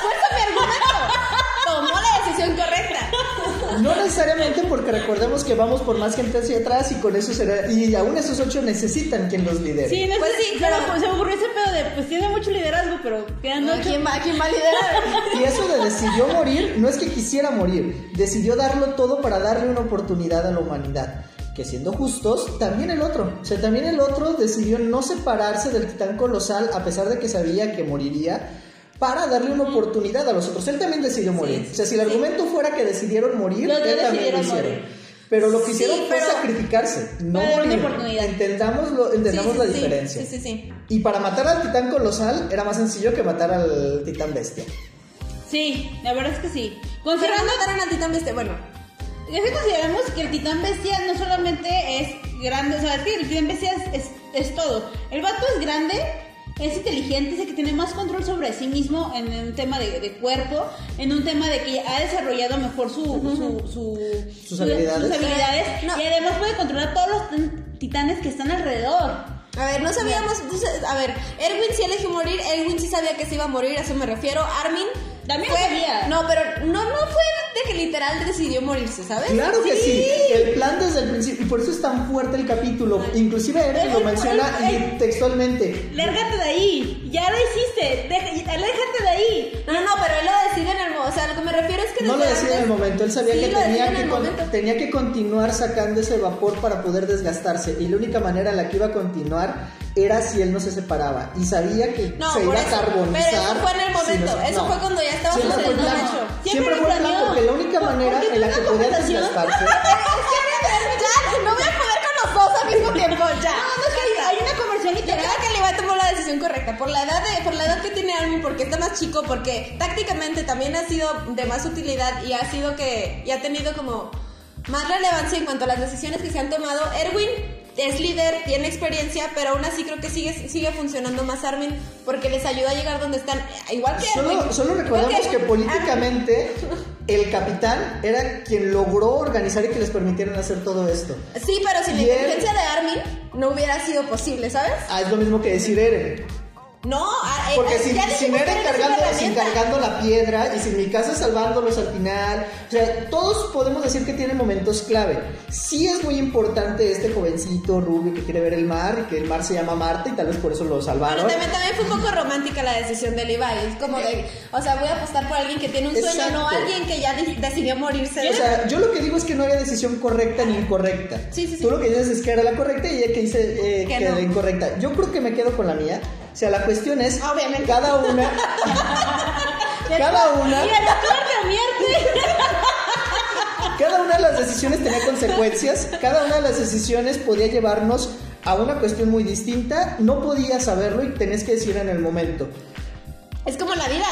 No necesariamente porque recordemos que vamos por más gente hacia atrás y con eso será... Y aún esos ocho necesitan quien los lidere. Sí, no Pues sé, sí, pero pero- pues, se me ocurrió ese pedo de, pues tiene mucho liderazgo, pero quedan ocho. ¿Quién va, quién va a liderar? Y eso de decidió morir, no es que quisiera morir, decidió darlo todo para darle una oportunidad a la humanidad. Que siendo justos, también el otro. O sea, también el otro decidió no separarse del titán colosal a pesar de que sabía que moriría para darle una oportunidad a los otros. Él también decidió morir. o sea, si el sí. argumento fuera que decidieron morir, Los él también lo hicieron. morir. Pero lo que Sí, hicieron fue pero- sacrificarse, no morir. oportunidad. Entendamos, entendamos Sí, la sí, sí. diferencia. Sí, sí, sí. Y para matar al titán colosal era más sencillo que matar al titán bestia. Sí, la verdad es que sí. Considerando, mataron al titán bestia. Bueno, es que consideramos que el titán bestia no solamente es grande, o sea, es que el titán bestia es, es, es todo. El vato es grande, es inteligente, es el que tiene más control sobre sí mismo en un tema de, de cuerpo, en un tema de que ha desarrollado mejor su, su, su- Sus su- habilidades. sus habilidades, No. y además puede controlar a todos los titanes que están alrededor. a ver, no sabíamos. entonces, A ver, Erwin sí eligió morir. Erwin sí sabía que se iba a morir, a eso me refiero. Armin. También fue, sabía. No, pero no, no fue de que literal decidió morirse, ¿sabes? Claro que sí. el plan desde el principio, y por eso es tan fuerte el capítulo. Inclusive Eren lo menciona el- textualmente. Lárgate de ahí, ya lo hiciste, deja- aléjate de ahí. No, no, no, pero él lo decide en el momento. O sea, lo que me refiero es que No lo decía en el momento, él sabía Sí, que, tenía en que, con- momento. tenía que continuar sacando ese vapor para poder desgastarse. Y la única manera en la que iba a continuar era si él no se separaba. Y sabía que No, se iba a eso, carbonizar. pero eso fue en el si momento, se- eso fue cuando ya estaba Siempre fue el plan, siempre Siempre fue plan, porque la única manera en la que podía desgastarse. Ya, no voy a poder con los dos al mismo tiempo, ya. No, es que hay, una conversión Yo literal. creo que Levi tomó la decisión correcta por la edad de, por la edad que tiene Armin, porque está más chico, porque tácticamente también ha sido de más utilidad y ha sido que y ha tenido como más relevancia en cuanto a las decisiones que se han tomado. Erwin es líder, tiene experiencia, pero aún así creo que sigue sigue funcionando más Armin porque les ayuda a llegar donde están, igual que Erwin. Solo, solo Igual recordemos que políticamente el capitán era quien logró organizar y que les permitieran hacer todo esto. Sí, pero sin la él- inteligencia de Armin no hubiera sido posible, ¿sabes? Ah, es lo mismo que decir Eren. No, ah, eh, Porque eh, sin, ya sin dijimos que Eren Eren es una cargando, sin herramienta. cargando la piedra y sin mi casa salvándolos al final. O sea, todos podemos decir que tienen momentos clave. Sí es muy importante este jovencito rubio que quiere ver el mar y que el mar se llama Marte y tal vez por eso lo Pero salvaron. también, también fue un poco romántica la decisión de Levi. Es como de, o sea, voy a apostar por alguien que tiene un sueño, Exacto. no alguien que ya de- decidió morirse. O sea, yo lo que digo es que no había decisión correcta ni incorrecta. Sí, sí, sí. Tú lo que dices es que era la correcta y ella que dice eh, Que que era no. la incorrecta. Yo creo que me quedo con la mía. O sea, la cuestión es Obviamente. cada una cada una cada una de las decisiones tenía consecuencias, cada una de las decisiones podía llevarnos a una cuestión muy distinta, no podías saberlo y tenías que decir en el momento. Es como la vida.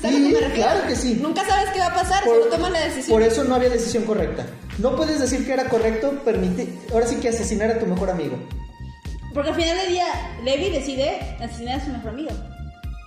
¿Sabes Sí, me claro que sí. Nunca sabes qué va a pasar, Por, solo tomas la decisión. por eso no había decisión correcta. No puedes decir que era correcto permitir, ahora sí que asesinar a tu mejor amigo. Porque al final del día, Levi decide asesinar a su mejor amigo.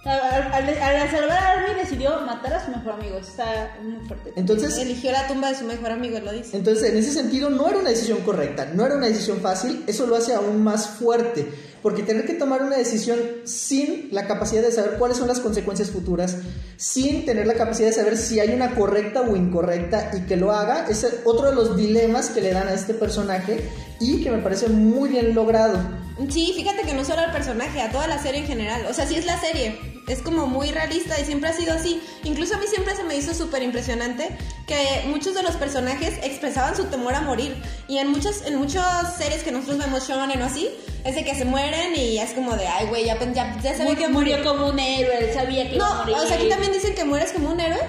Al, al- al salvar a Armin decidió matar a su mejor amigo. Está muy fuerte. Entonces, Eligió la tumba de su mejor amigo, lo dice. Entonces, en ese sentido, no era una decisión correcta, no era una decisión fácil, eso lo hace aún más fuerte, porque tener que tomar una decisión sin la capacidad de saber cuáles son las consecuencias futuras, sin tener la capacidad de saber si hay una correcta o incorrecta y que lo haga, es otro de los dilemas que le dan a este personaje y que me parece muy bien logrado. Sí, fíjate que no solo al personaje, a toda la serie en general. O sea, sí es la serie. Es como muy realista y siempre ha sido así. Incluso a mí siempre se me hizo súper impresionante que muchos de los personajes expresaban su temor a morir. Y en muchas, en muchas series que nosotros vemos shonen o así, es de que se mueren y es como de, ay, güey, ya, ya, ya sabía que murió murió. como un héroe, él sabía que iba a No, morir. o sea, aquí también dicen que mueres como un héroe.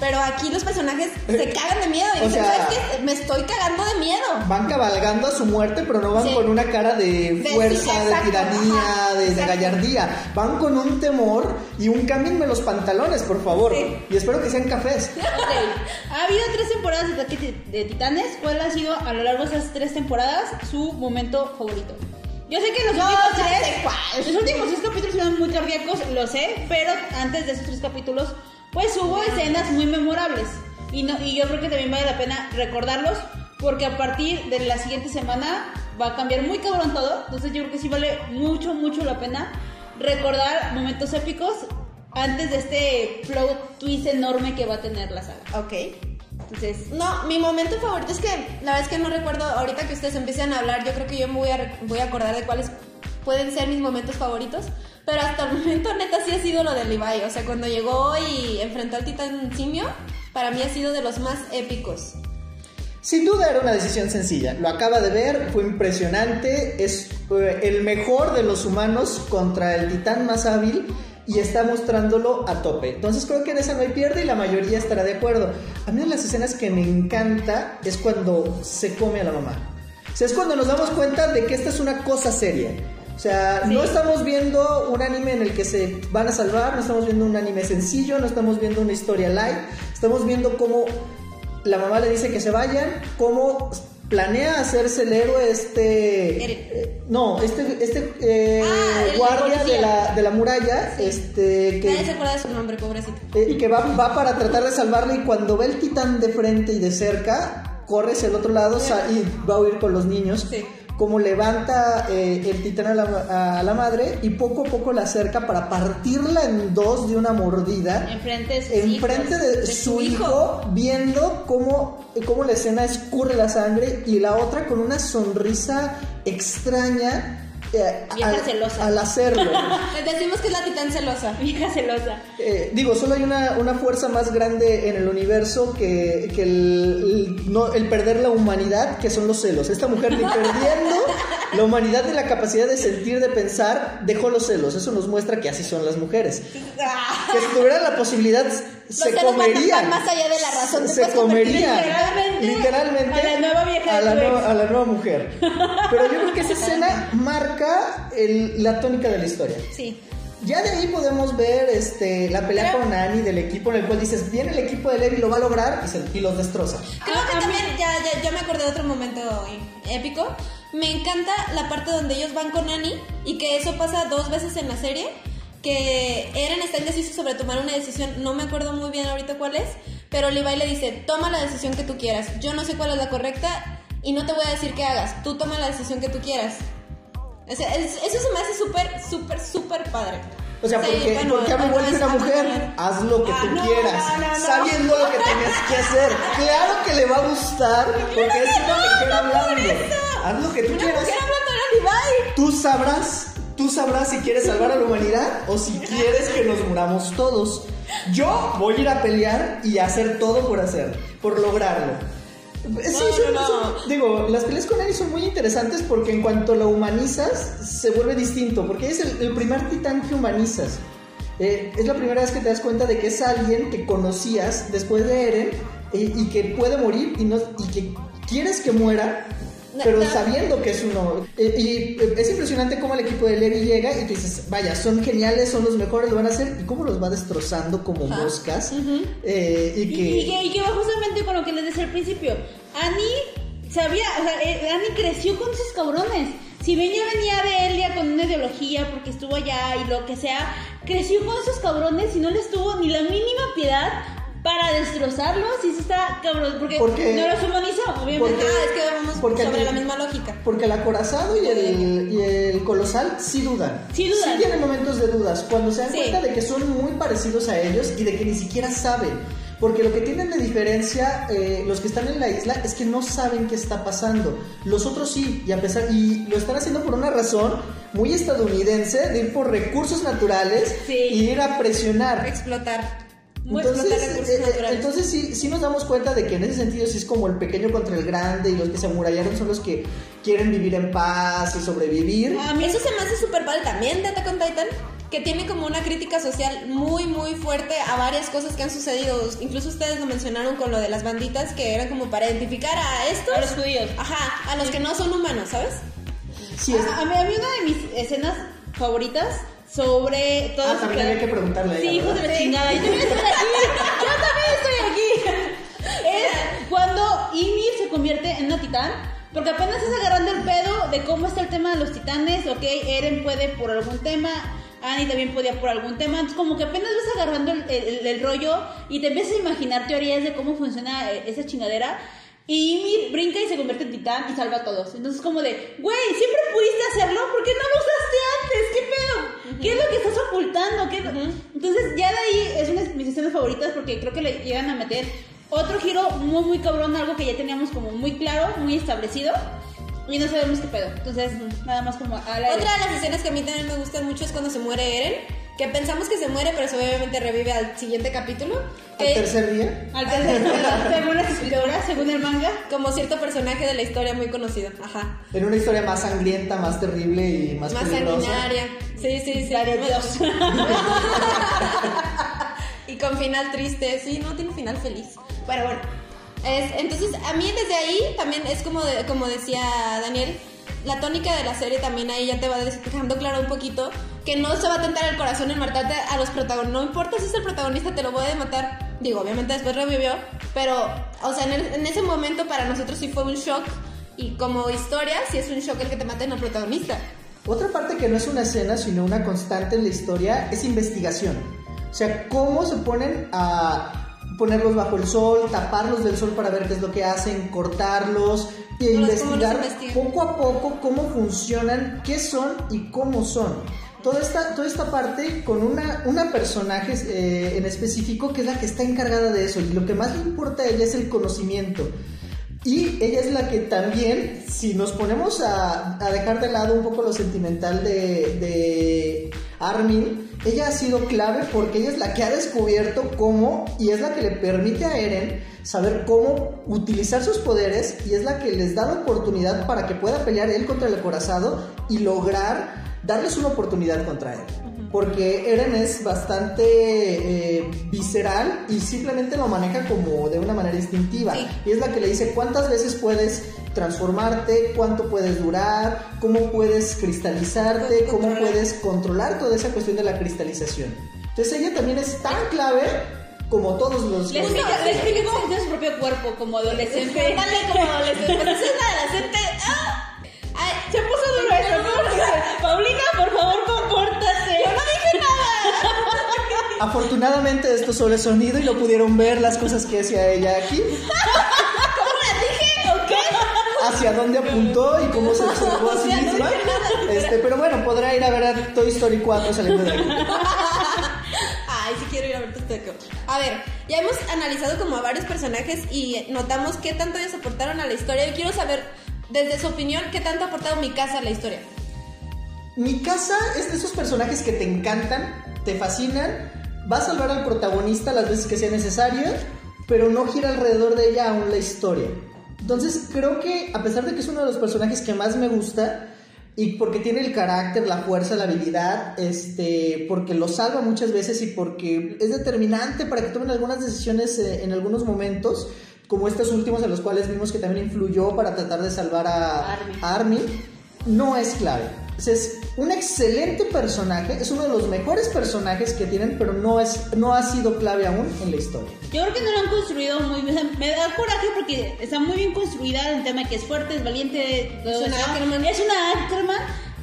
Pero aquí los personajes se cagan de miedo y O dicen, sea- ¿sabes qué? Me estoy cagando de miedo. Van cabalgando a su muerte, pero no van Sí. con una cara de fuerza, sí, de tiranía, ajá, de, gallardía. Van con un temor y un cámbienme los pantalones, por favor. Sí. Y espero que sean cafés. Ha habido tres temporadas de Titanes. ¿Cuál ha sido a lo largo de esas tres temporadas su momento favorito? Yo sé que los últimos tres, los últimos tres capítulos fueron muy cardíacos, lo sé, pero antes de esos tres capítulos, pues hubo escenas muy memorables. Y, no, y yo creo que también vale la pena recordarlos, porque a partir de la siguiente semana va a cambiar muy cabrón todo. Entonces yo creo que sí vale mucho, mucho la pena recordar momentos épicos antes de este plot twist enorme que va a tener la saga. Ok. Entonces, No, mi momento favorito es que la verdad es que no recuerdo, ahorita que ustedes empiecen a hablar, yo creo que yo me voy a, voy a acordar de cuáles pueden ser mis momentos favoritos, pero hasta el momento neta sí ha sido lo de Levi, o sea, cuando llegó y enfrentó al titán simio, para mí ha sido de los más épicos. Sin duda era una decisión sencilla. Lo acaba de ver, fue impresionante. Es eh, el mejor de los humanos contra el titán más hábil y está mostrándolo a tope. Entonces creo que en esa no hay pierde y la mayoría estará de acuerdo. A mí de las escenas que me encanta es cuando se come a la mamá. O sea, es cuando nos damos cuenta de que esta es una cosa seria. O sea, no estamos viendo un anime en el que se van a salvar, no estamos viendo un anime sencillo, no estamos viendo una historia light, estamos viendo cómo la mamá le dice que se vayan, cómo planea hacerse el héroe este... Eh, no, este, este eh, Ah, el guardia de la, de la muralla, este... Que, Nadie se acuerda de su nombre, pobrecito. eh, y que va, va para tratar de salvarle y cuando ve el titán de frente y de cerca, corre hacia el otro lado y va a huir con los niños. Sí. Como levanta eh, el titán a la, a la madre y poco a poco la acerca para partirla en dos de una mordida. enfrente de sus Enfrente hijos. de, de su su hijo, hijo. viendo cómo, cómo la escena escurre la sangre y la otra con una sonrisa extraña eh, Vieja al, celosa. al hacerlo. Decimos que es la titán celosa. Vieja celosa. Eh, digo, solo hay una, una fuerza más grande en el universo que, que el, el- no, el perder la humanidad, que son los celos. Esta mujer ni perdiendo la humanidad de la capacidad de sentir, de pensar, dejó los celos. Eso nos muestra que así son las mujeres. Que si tuvieran la posibilidad, se celos van- comerían. van más allá de la razón, te Se comerían. literalmente Literalmente. a la nueva vieja a de la nueva- a la nueva mujer. Pero yo creo que esa escena marca el- la tónica de la historia. Sí. Ya de ahí podemos ver este, la pelea Pero- con Nani del equipo en el cual dices, viene el equipo de Levi, lo va a lograr y, se- y los destroza. Creo Ah, que también, ya, ya, ya me acordé de otro momento épico. Me encanta la parte donde ellos van con Annie y que eso pasa dos veces en la serie. Que Eren está indeciso sobre tomar una decisión, no me acuerdo muy bien ahorita cuál es, pero Levi le dice, toma la decisión que tú quieras, yo no sé cuál es la correcta y no te voy a decir qué hagas, tú toma la decisión que tú quieras. O sea, es- eso se me hace súper, súper, súper padre. O sea, Sí, porque, bueno, porque me una mujer, haz lo que Ah, tú no, quieras, no, no, no. sabiendo lo que tenías que hacer. Claro que le va a gustar, porque es una mujer hablando. Haz lo que tú Una quieras. mujer hablando. Tú sabrás, tú sabrás si quieres salvar a la humanidad o si quieres que nos muramos todos. Yo voy a ir a pelear y a hacer todo por hacer, por lograrlo. Sí, No, no, no. son- digo, las peleas con Eren son muy interesantes porque en cuanto lo humanizas, se vuelve distinto. Porque es el, el primer titán que humanizas. Eh, es la primera vez que te das cuenta de que es alguien que conocías después de Eren eh, y que puede morir y, no, y que quieres que muera. Pero sabiendo que es uno. Y es impresionante cómo el equipo de Levi llega y tú dices, vaya, son geniales, son los mejores, lo van a hacer. Y cómo los va destrozando como Ajá. moscas. Eh, y que. y que, y que va justamente con lo que les decía al principio. Annie sabía, o sea, eh, Annie creció con esos cabrones. Si bien ya venía de Elia con una ideología porque estuvo allá y lo que sea, creció con esos cabrones y no les tuvo ni la mínima piedad para destrozarlos. Y sí está cabrón, porque, Porque- no los humanizó, obviamente. porque- Ah, es que vamos porque sobre la misma lógica. Porque el acorazado y el, y el colosal sí dudan. Sí dudan. Sí tienen momentos de dudas. Cuando se dan Sí. cuenta de que son muy parecidos a ellos y de que ni siquiera saben. Porque lo que tienen de diferencia eh, los que están en la isla es que no saben qué está pasando. Los otros sí, y a pesar y lo están haciendo por una razón muy estadounidense de ir por recursos naturales Sí. y ir a presionar. Explotar. Entonces, eh, eh, naturales. entonces sí, sí nos damos cuenta de que en ese sentido sí es como el pequeño contra el grande y los que se amurallaron son los que quieren vivir en paz y sobrevivir. A mí Eso se me hace súper padre también de Attack on Titan, que tiene como una crítica social muy, muy fuerte a varias cosas que han sucedido. Incluso ustedes lo mencionaron con lo de las banditas, que eran como para identificar a estos. a los judíos. Ajá, a los que no son humanos, ¿sabes? Sí, es- A, a mí, a mí una de mis escenas favoritas sobre todo Ah, también había que preguntarle Sí, hijos de la chingada. Yo también estoy aquí. Yo también estoy aquí. Es cuando Ymir se convierte en una titán. Porque apenas estás agarrando el pedo de cómo está el tema de los titanes. Ok, Eren puede por algún tema. Annie también podía por algún tema. Entonces, como que apenas vas agarrando el, el- el rollo y te empiezas a imaginar teorías de cómo funciona eh, esa chingadera. Y Ymir brinca y se convierte en titán y salva a todos. Entonces, como de, güey, siempre pudiste hacerlo, ¿por qué no lo usaste antes? ¿Qué pedo? ¿Qué es lo que estás ocultando? ¿Qué es lo- Entonces, ya de ahí es una de mis escenas favoritas porque creo que le llegan a meter otro giro muy, muy cabrón, algo que ya teníamos como muy claro, muy establecido. Y no sabemos qué pedo. Entonces, nada más como a la Otra de las escenas que a mí también me gustan mucho es cuando se muere Eren, que pensamos que se muere, pero se obviamente revive al siguiente capítulo. al Que, tercer día. Al tercer, según las escritoras, según el manga. como cierto personaje de la historia muy conocido. Ajá. En una historia más sangrienta, más terrible y más, Más peligrosa. sanguinaria. Sí, sí, sí. La Dios. y con final triste. Sí, no tiene final feliz. Pero bueno. Es, entonces, a mí desde ahí también es como, de- como decía Daniel, la tónica de la serie también ahí ya te va dejando claro un poquito que no se va a tentar el corazón en matarte a los protagonistas. No importa si es el protagonista, te lo voy a matar. Digo, obviamente después revivió, pero, o sea, en, el- en ese momento para nosotros sí fue un shock. Y como historia, sí es un shock el que te maten al protagonista. Otra parte que no es una escena, sino una constante en la historia, es investigación. O sea, cómo se ponen a ponerlos bajo el sol, taparlos del sol para ver qué es lo que hacen, cortarlos y ¿Cómo los- investigar poco a poco cómo funcionan, qué son y cómo son. Toda esta, toda esta parte con una, una personaje eh, en específico que es la que está encargada de eso y lo que más le importa a ella es el conocimiento. Y ella es la que también, si nos ponemos a, dejar de lado un poco lo sentimental de, de Armin, ella ha sido clave porque ella es la que ha descubierto cómo y es la que le permite a Eren saber cómo utilizar sus poderes y es la que les da la oportunidad para que pueda pelear él contra el acorazado y lograr darles una oportunidad contra él. Porque Eren es bastante eh, visceral y simplemente lo maneja como de una manera instintiva. Sí. Y es la que le dice cuántas veces puedes transformarte, cuánto puedes durar, cómo puedes cristalizarte, cómo puedes controlar toda esa cuestión de la cristalización. Entonces ella también es tan clave como todos los... Le explica, le explica cómo funciona su propio cuerpo como adolescente. Dale como adolescente. Pues es una adolescente. ¡Ah! Ay, Se puso duro eso. Paulina, por favor, compórtate. Yo no dije nada. Afortunadamente esto solo es sonido y no pudieron ver las cosas que hacía ella aquí, ¿Cómo la dije? ¿O qué? hacia dónde apuntó y cómo se observó a sí misma. Este, pero bueno, podrá ir a ver a Toy Story 4 saliendo de aquí. Ay, sí quiero ir a ver tu teco. A ver, ya hemos analizado como a varios personajes y notamos qué tanto ellos aportaron a la historia. Yo quiero saber, desde su opinión, qué tanto ha aportado mi casa a la historia. Mi casa es de esos personajes que te encantan, te fascinan, va a salvar al protagonista las veces que sea necesario, pero no gira alrededor de ella aún la historia. Entonces creo que a pesar de que es uno de los personajes que más me gusta, y porque tiene el carácter, la fuerza, la habilidad, este, porque lo salva muchas veces y porque es determinante para que tomen algunas decisiones eh, en algunos momentos, como estos últimos en los cuales vimos que también influyó para tratar de salvar a Armin. no es clave. O sea, es un excelente personaje, es uno de los mejores personajes que tienen, pero no, es, no ha sido clave aún en la historia. Yo creo que no lo han construido muy bien. Me da coraje porque está muy bien construida el tema de que es fuerte, es valiente. todo una. Ackerman. Es una Ackerman.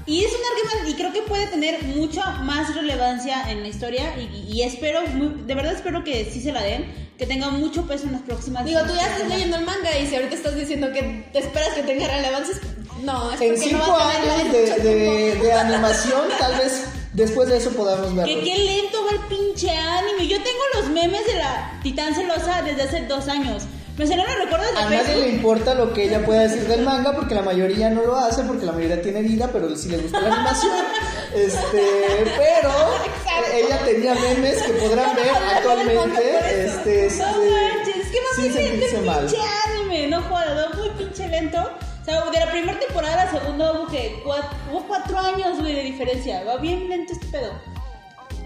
Y es un Ackerman y creo que puede tener mucha más relevancia en la historia. Y, y espero, muy- de verdad espero que sí se la den. Que tenga mucho peso en las próximas Digo, tú ya estás leyendo el manga y si ahorita estás diciendo que te esperas que tenga relevancia, no, es En no cinco años de, de- animación, tal vez después de eso podamos Que verlo. qué lento va el pinche anime. Yo tengo los memes de la Titán Celosa desde hace dos años. Me salieron los recuerdos de A nadie Facebook. le importa lo que ella pueda decir del manga porque la mayoría no lo hace porque la mayoría tiene vida, pero sí le gusta la animación. Este, pero ella tenía memes que podrán ver actualmente. Este, sí, No manches, es que el mal. pinche anime, no jodas, muy pinche lento. O sea, de la primera temporada a la segunda hubo que cuatro, hubo cuatro años, güey, de diferencia. Va bien lento este pedo.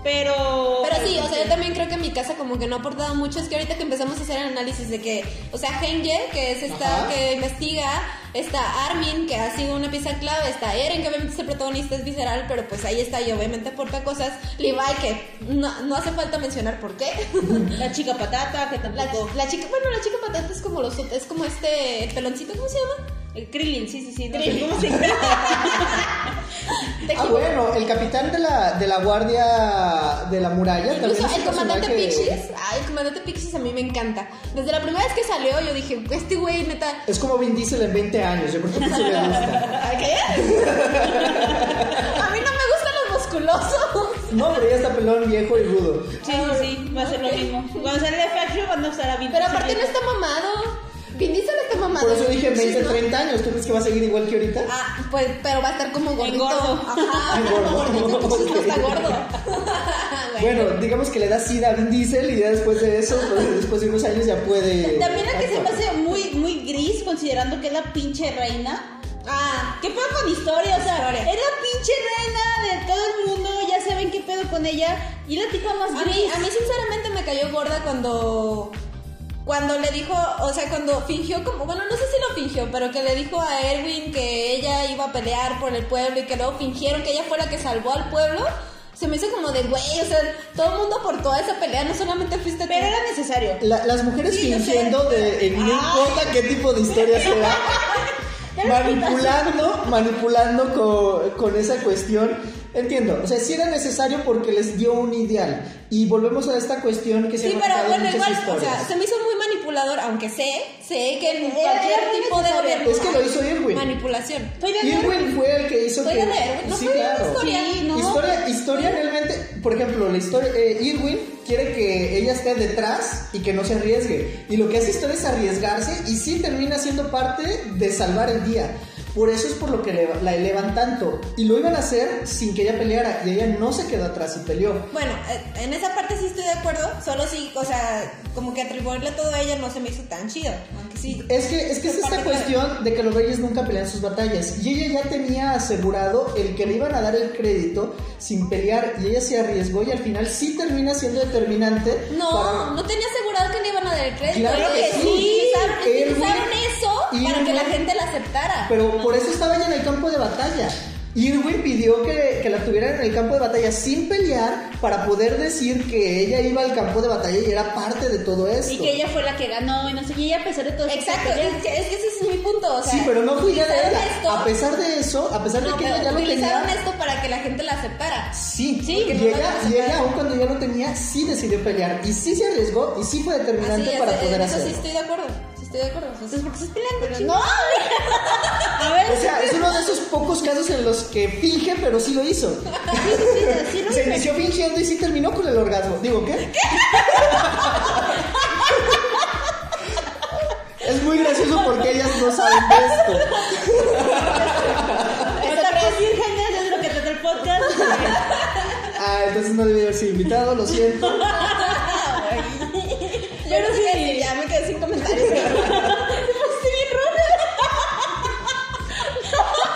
Pero. Pero sí, o sea, yo también creo que en mi casa como que no ha aportado mucho. Es que ahorita que empezamos a hacer el análisis de que, o sea, Henge, que es esta Ajá. que investiga, está Armin, que ha sido una pieza clave, está Eren, que obviamente es el protagonista, es visceral, pero pues ahí está y obviamente aporta cosas. Levi, que no, no hace falta mencionar por qué. La chica patata, que La, tampoco. la chica, bueno, la chica patata es como los es como este el peloncito, ¿cómo se llama? El Krillin, sí, sí, sí. No sé cómo se llama. Ah, bueno, el capitán de la, de la guardia de la muralla también Incluso un el comandante Pixies, ay, el comandante Pixies a mí me encanta. Desde la primera vez que salió yo dije, este güey neta, Es como Vin Diesel en 20 años, yo creo que eso le gusta. ¿A qué? a mí no me gustan los musculosos. No, pero ya está pelón, viejo y rudo. Sí, sí, sí, va a ser lo mismo. Cuando sale de Faction van a estar a 20. Pero aparte no está mamado. Vin Diesel está mamado. Por eso dije 20, ¿no? 30 años. ¿Tú crees que va a seguir igual que ahorita? Ah, pues, pero va a estar como gordito. Engordo. Ajá, Engordo. gordito, no está gordo. Bueno, digamos que le da sida a Vin Diesel y ya después de eso, pues, después de unos años ya puede. También la que se me hace muy, muy gris, considerando que es la pinche reina. Ah, ¿Qué pedo con historia? O sea, Historia. es la pinche reina de todo el mundo, ya saben qué pedo con ella. Y la tipa más A gris. mí, a mí sinceramente me cayó gorda cuando cuando le dijo, o sea, cuando fingió como, bueno, no sé si lo fingió, pero que le dijo a Erwin que ella iba a pelear por el pueblo y que luego fingieron que ella fue la que salvó al pueblo. Se me hizo como de, güey, o sea, todo el mundo por toda esa pelea, no solamente fuiste tú. Pero era necesario. La- las mujeres Sí, yo sé. fingiendo de. en no importa qué tipo de historia sea. manipulando, manipulando con, con esa cuestión. Entiendo, o sea, sí era necesario porque les dio un ideal. Y volvemos a esta cuestión que se Sí, pero bueno, igual, o sea, se me hizo muy manipulador, aunque sé, sé que en cualquier tipo de gobierno Es que lo hizo Irwin. manipulación. Irwin fue el que hizo Fue que. de Irwin, no sí, claro. historia. Sí, no. Historia, historia realmente, por ejemplo, la historia, eh, Irwin quiere que ella esté detrás y que no se arriesgue. Y lo que hace historia es arriesgarse y sí termina siendo parte de salvar el día. Por eso es por lo que le- la elevan tanto. Y lo iban a hacer sin que ella peleara. Y ella no se quedó atrás y peleó. Bueno, eh, en esa parte sí estoy de acuerdo, solo sí, o sea, como que atribuirle todo a ella no se me hizo tan chido, aunque sí. Es que es, que es esta cuestión de que los reyes nunca pelean sus batallas. Y ella ya tenía asegurado el que le iban a dar el crédito sin pelear. Y ella se arriesgó y al final sí termina siendo determinante. No, para- no tenía asegurado que le iban a dar el crédito. Claro que sí. Utilizaron, Irwin- utilizaron eso para que la gente aceptara. Pero por eso estaba ella en el campo de batalla. Irwin pidió que, que la tuvieran en el campo de batalla sin pelear para poder decir que ella iba al campo de batalla y era parte de todo esto. Y que ella fue la que ganó y no sé, y ella a pesar de todo eso, Exacto, es que, es que ese es mi punto. O sea, sí, pero no fue idea de utilizaron ella. esto- A pesar de eso, a pesar de no, que pero ella ya lo utilizaron tenía. esto para que la gente la aceptara. Sí, Sí, y, no ella, la y ella, aun cuando ya lo tenía, sí decidió pelear. Y sí se arriesgó y sí fue determinante Así, para ese- poder en eso sí hacerlo. estoy de acuerdo. Sí estoy de acuerdo. O sea, Entonces, ¿por qué estás peleando? pero no. A ver, O sea, es uno de esos pocos casos en los que finge, pero sí lo hizo. sí, sí, sí, no Se me- inició fingiendo y sí terminó con el orgasmo. Digo, ¿qué? Es muy gracioso porque ellas no saben de esto. Otakus vírgenes es lo que trata el podcast. Ah, entonces no debí haber sido invitado, lo siento. Pero sí, sin comentarios. Bien.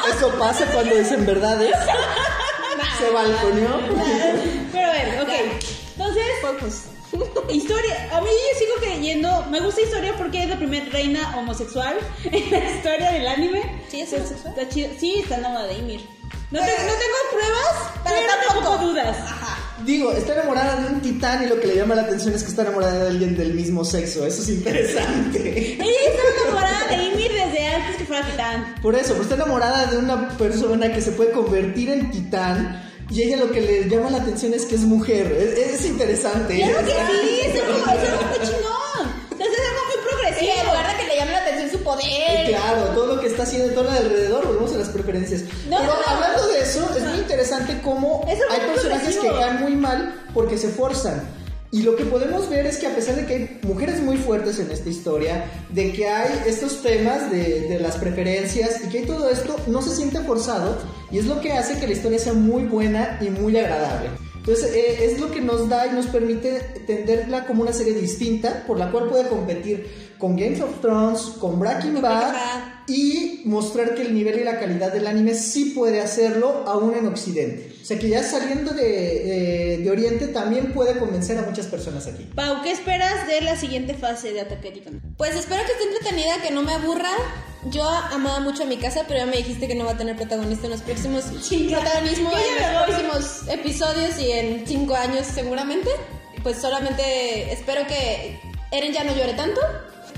Pues Eso pasa cuando dicen verdades. Nah, Se balconeó. Nah, pero bueno, ok. Entonces. Focus. Historia, a mí yo sigo creyendo, me gusta historia porque es la primera reina homosexual en la historia del anime. Sí, es homosexual. Está chido. Sí, está enamorada de Ymir. No, tengo pruebas, pero, tampoco. tampoco dudas. Ajá. Digo, está enamorada de un titán y lo que le llama la atención es que está enamorada de alguien del mismo sexo. Eso es interesante. Ella estaba enamorada de Ymir desde antes que fuera titán. Por eso, pero está enamorada de una persona que se puede convertir en titán y ella lo que le llama la atención es que es mujer. Es, es interesante. Claro que sí, es muy chingón. Poder. Claro, todo lo que está haciendo todo lo de alrededor, volvemos a las preferencias. No, Pero no. hablando de eso, es muy interesante cómo hay personajes que caen muy mal porque se forzan. Y lo que podemos ver es que a pesar de que hay mujeres muy fuertes en esta historia, de que hay estos temas de, de las preferencias y que hay todo esto, no se siente forzado y es lo que hace que la historia sea muy buena y muy agradable. Entonces eh, es lo que nos da y nos permite entenderla como una serie distinta por la cual puede competir con Games of Thrones, con Breaking Bad y mostrar que el nivel y la calidad del anime sí puede hacerlo aún en Occidente. O sea que ya saliendo de, eh, de Oriente también puede convencer a muchas personas aquí. Pau, ¿qué esperas de la siguiente fase de Ataque Titan? Pues espero que esté entretenida, que no me aburra. Yo amaba mucho a mi casa, pero ya me dijiste que no va a tener protagonista en los próximos Chinga. protagonismo en los próximos episodios y en cinco años seguramente. Pues solamente espero que Eren ya no llore tanto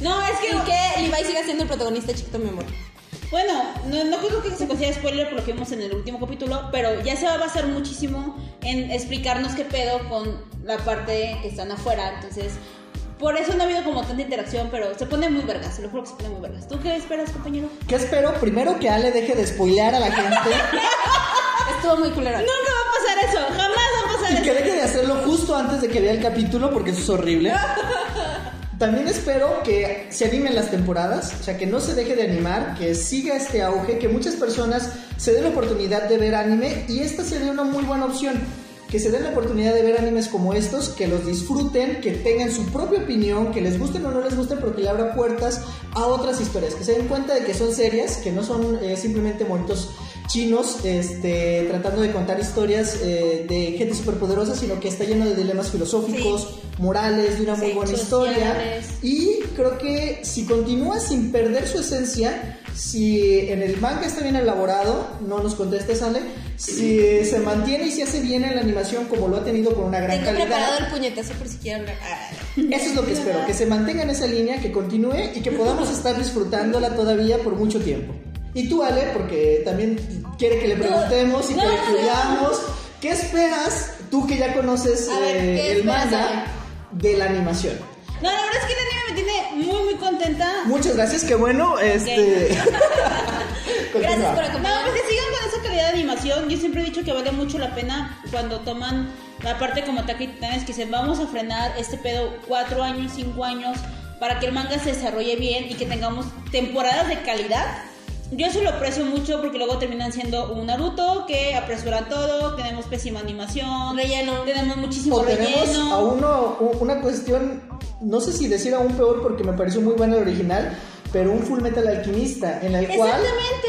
No, es que. y que Levi siga siendo el protagonista chiquito mi amor. Bueno, no, no creo que se considere spoiler por lo que vimos en el último capítulo, pero ya se va a basar muchísimo en explicarnos qué pedo con la parte que están afuera. Entonces, por eso no ha habido como tanta interacción, pero se pone muy vergas, se lo juro que se pone muy vergas. ¿Tú qué esperas, compañero? ¿Qué espero? Primero que Ale deje de spoilear a la gente Estuvo muy culero. Nunca va a pasar eso, jamás va a pasar y que eso. deje de hacerlo justo antes de que vea el capítulo porque eso es horrible. También espero que se animen las temporadas, o sea, que no se deje de animar, que siga este auge, que muchas personas se den la oportunidad de ver anime y esta sería una muy buena opción. Que se den la oportunidad de ver animes como estos, que los disfruten, que tengan su propia opinión, que les gusten o no les gusten, pero que le abra puertas a otras historias, que se den cuenta de que son serias, que no son eh, simplemente monitos chinos este, tratando de contar historias eh, de gente superpoderosa, sino que está lleno de dilemas filosóficos, morales, de una muy Sí, buena sociales. historia. Y creo que si continúa sin perder su esencia, si en el manga está bien elaborado, no nos contestes, Ale, si se mantiene y se hace bien en la animación como lo ha tenido con una gran Tengo preparado calidad, el puñetazo por si quieren. Ah. eso es lo que espero, que se mantenga en esa línea, que continúe y que podamos estar disfrutándola todavía por mucho tiempo. Y tú, Ale, porque también quiere que le preguntemos y que No, le no, no. incluyamos, ¿qué esperas, tú que ya conoces ver, eh, ¿qué el manga, de la animación? No, la verdad es que el anime me tiene muy, muy contenta. Muchas gracias, qué bueno. Este. Gracias por No, pues que con esa calidad de animación. Yo siempre he dicho que vale mucho la pena cuando toman la parte como Ataque Titanes, que dicen vamos a frenar este pedo cuatro años, cinco años, para que el manga se desarrolle bien y que tengamos temporadas de calidad. Yo eso lo aprecio mucho porque luego terminan siendo un Naruto que apresuran todo, tenemos pésima animación, Relleno. tenemos muchísimo O tenemos relleno. a uno, una cuestión, no sé si decir aún peor porque me pareció muy buena el original, pero un Full Metal Alquimista, en el cual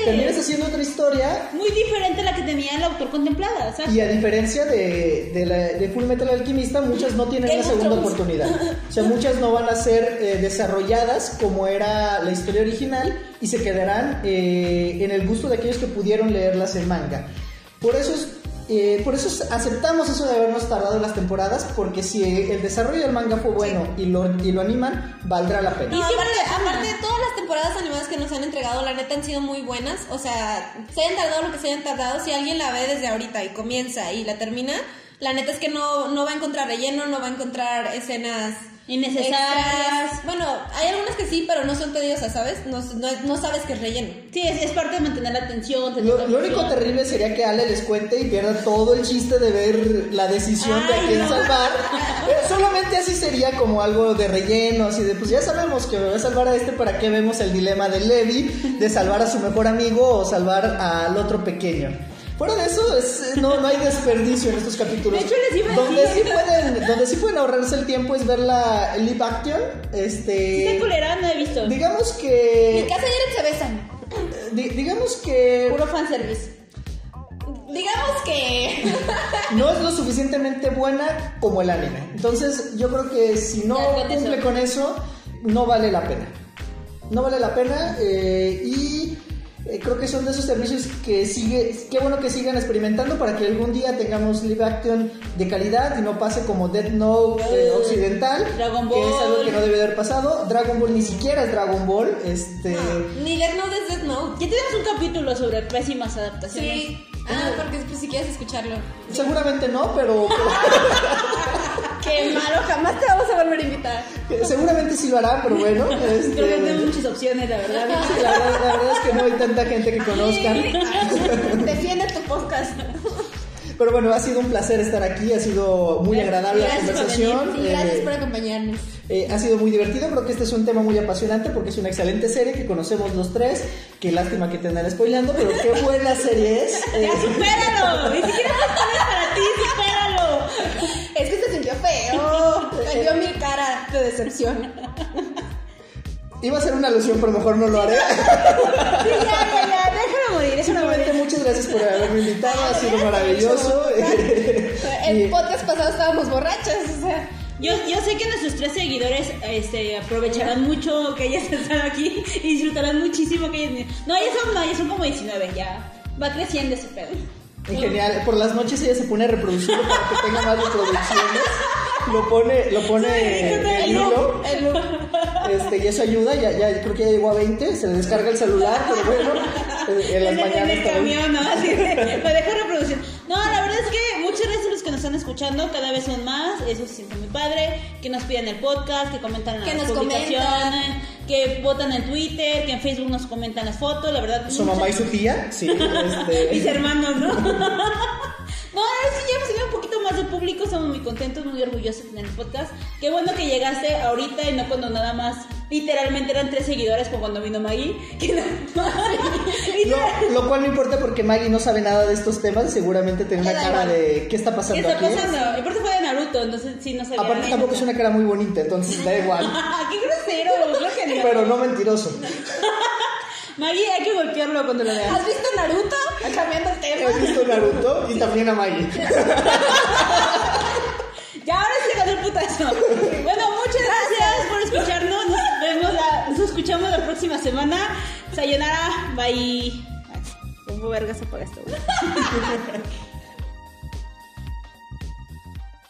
terminas haciendo otra historia Muy diferente a la que tenía el autor contemplada, ¿sabes? y a diferencia de, de, la, de Full Metal Alquimista, muchas no tienen of segunda oportunidad. O sea, muchas no van a ser eh, desarrolladas como era la historia original y se quedarán eh, en el gusto de aquellos que pudieron leerlas en manga. Por eso, es- eh, por eso es- aceptamos eso de habernos tardado las temporadas, porque si el desarrollo del manga fue bueno y, lo, y lo animan, valdrá la pena. No, Y siempre aparte de todas las temporadas animadas que nos han entregado, la neta han sido muy buenas. O sea, se hayan tardado lo que se hayan tardado. Si alguien la ve desde ahorita y comienza y la termina, la neta es que no, no va a encontrar relleno, no va a encontrar escenas Innecesarias. extras. Bueno, hay algunas que sí, pero no son tediosas, ¿sabes? No, no, no sabes que es relleno. Sí, es, es parte de mantener la atención. Lo, la lo único terrible sería que Ale les cuente y pierda todo el chiste de ver la decisión de a quién no. salvar. Solamente así sería como algo de relleno, así de pues ya sabemos que me voy a salvar a este, ¿para qué vemos el dilema de Levi de salvar a su mejor amigo o salvar al otro pequeño? Fuera de eso, es- no, no hay desperdicio en estos capítulos. De hecho, les iba a donde decir. sí pueden, donde sí pueden ahorrarse el tiempo es ver la live action. ¿Sí Este, culera? No he visto. digamos Mi que casa y se besan. di- digamos que Puro fanservice. Digamos que. no es lo suficientemente buena como el anime. Entonces, yo creo que si no Ya, cumple eso. con eso, no vale la pena. No vale la pena eh, y eh, creo que son de esos servicios que sigue, qué bueno que sigan experimentando para que algún día tengamos live action de calidad y no pase como Death Note eh, Uh, occidental, Dragon que es Ball. algo que no debe haber pasado. Dragon Ball ni siquiera es Dragon Ball, este Ni Death Note es Death Note. Ya tenemos un capítulo sobre pésimas adaptaciones. Sí. Ah, porque pues, si quieres escucharlo. seguramente no, pero, Qué malo, jamás te vamos a volver a invitar. pero seguramente sí lo hará, pero bueno, este, Creo que muchas opciones, la verdad. Sí, la, verdad, la verdad es que no hay tanta gente que conozcan. Defiende tu podcast. Pero bueno, ha sido un placer estar aquí, ha sido muy agradable la por conversación. Sí, gracias eh, por acompañarnos. eh, ha sido muy divertido, creo que este es un tema muy apasionante porque es una excelente serie que conocemos los tres. Qué lástima que te andan spoileando, pero qué buena serie es. Eh, Ya, supéralo. Ni siquiera cara de decepción. iba a ser una alusión, pero mejor no lo haré. Sí, ya, ya, ya. Déjalo morir, morir. muchas gracias por haberme invitado, ha sido maravilloso. El Y- podcast pasado estábamos borrachos, o sea. Yo, yo sé que nuestros tres seguidores este, aprovecharán mucho que ellas están aquí y disfrutarán muchísimo que ellas... No, ya son, no, ya son como 19, ya. Va creciendo ese pedo. Y genial, por las noches ella se pone a reproducirlo para que tenga más reproducciones. Lo pone, lo pone El hilo. el. Este, y eso ayuda, ya, ya creo que ya llegó a 20, se le descarga el celular, pero bueno, en las En el- mañanas camión, ¿no? Así de, lo dejo reproducir. No, la verdad es que muchas gracias a los que nos están escuchando, cada vez son más, eso se siente muy padre, que nos piden el podcast, que comentan en Que las nos publicaciones, que votan en Twitter, que en Facebook nos comentan las fotos, la verdad. Su muchas- mamá y su tía, sí, Mis este, hermanos, ¿no? No, ahora sí ya tenido un poquito más de público, estamos muy contentos, muy orgullosos de tener el podcast. Qué bueno que llegaste ahorita y no cuando nada más, literalmente eran tres seguidores como cuando vino Maggie. Que lo, lo cual no importa porque Maggie no sabe nada de estos temas y seguramente tiene una cara de ¿qué está ¿Qué pasando está aquí? pasando? Aparte fue de Naruto, entonces sí no sabía. Aparte tampoco es una cara muy bonita, entonces da igual, ¡Qué grosero! Creo que no. pero no mentiroso. Maggie, hay que golpearlo cuando lo veas. ¿Has visto Naruto? Cambiando el tema. He visto Naruto y también a Maggie. Ya, ahora sí ganó el putazo. Bueno, muchas gracias por escucharnos. Nos vemos, la- nos escuchamos la próxima semana. Sayonara, bye. Ay, ¿Cómo vergas apaga esto?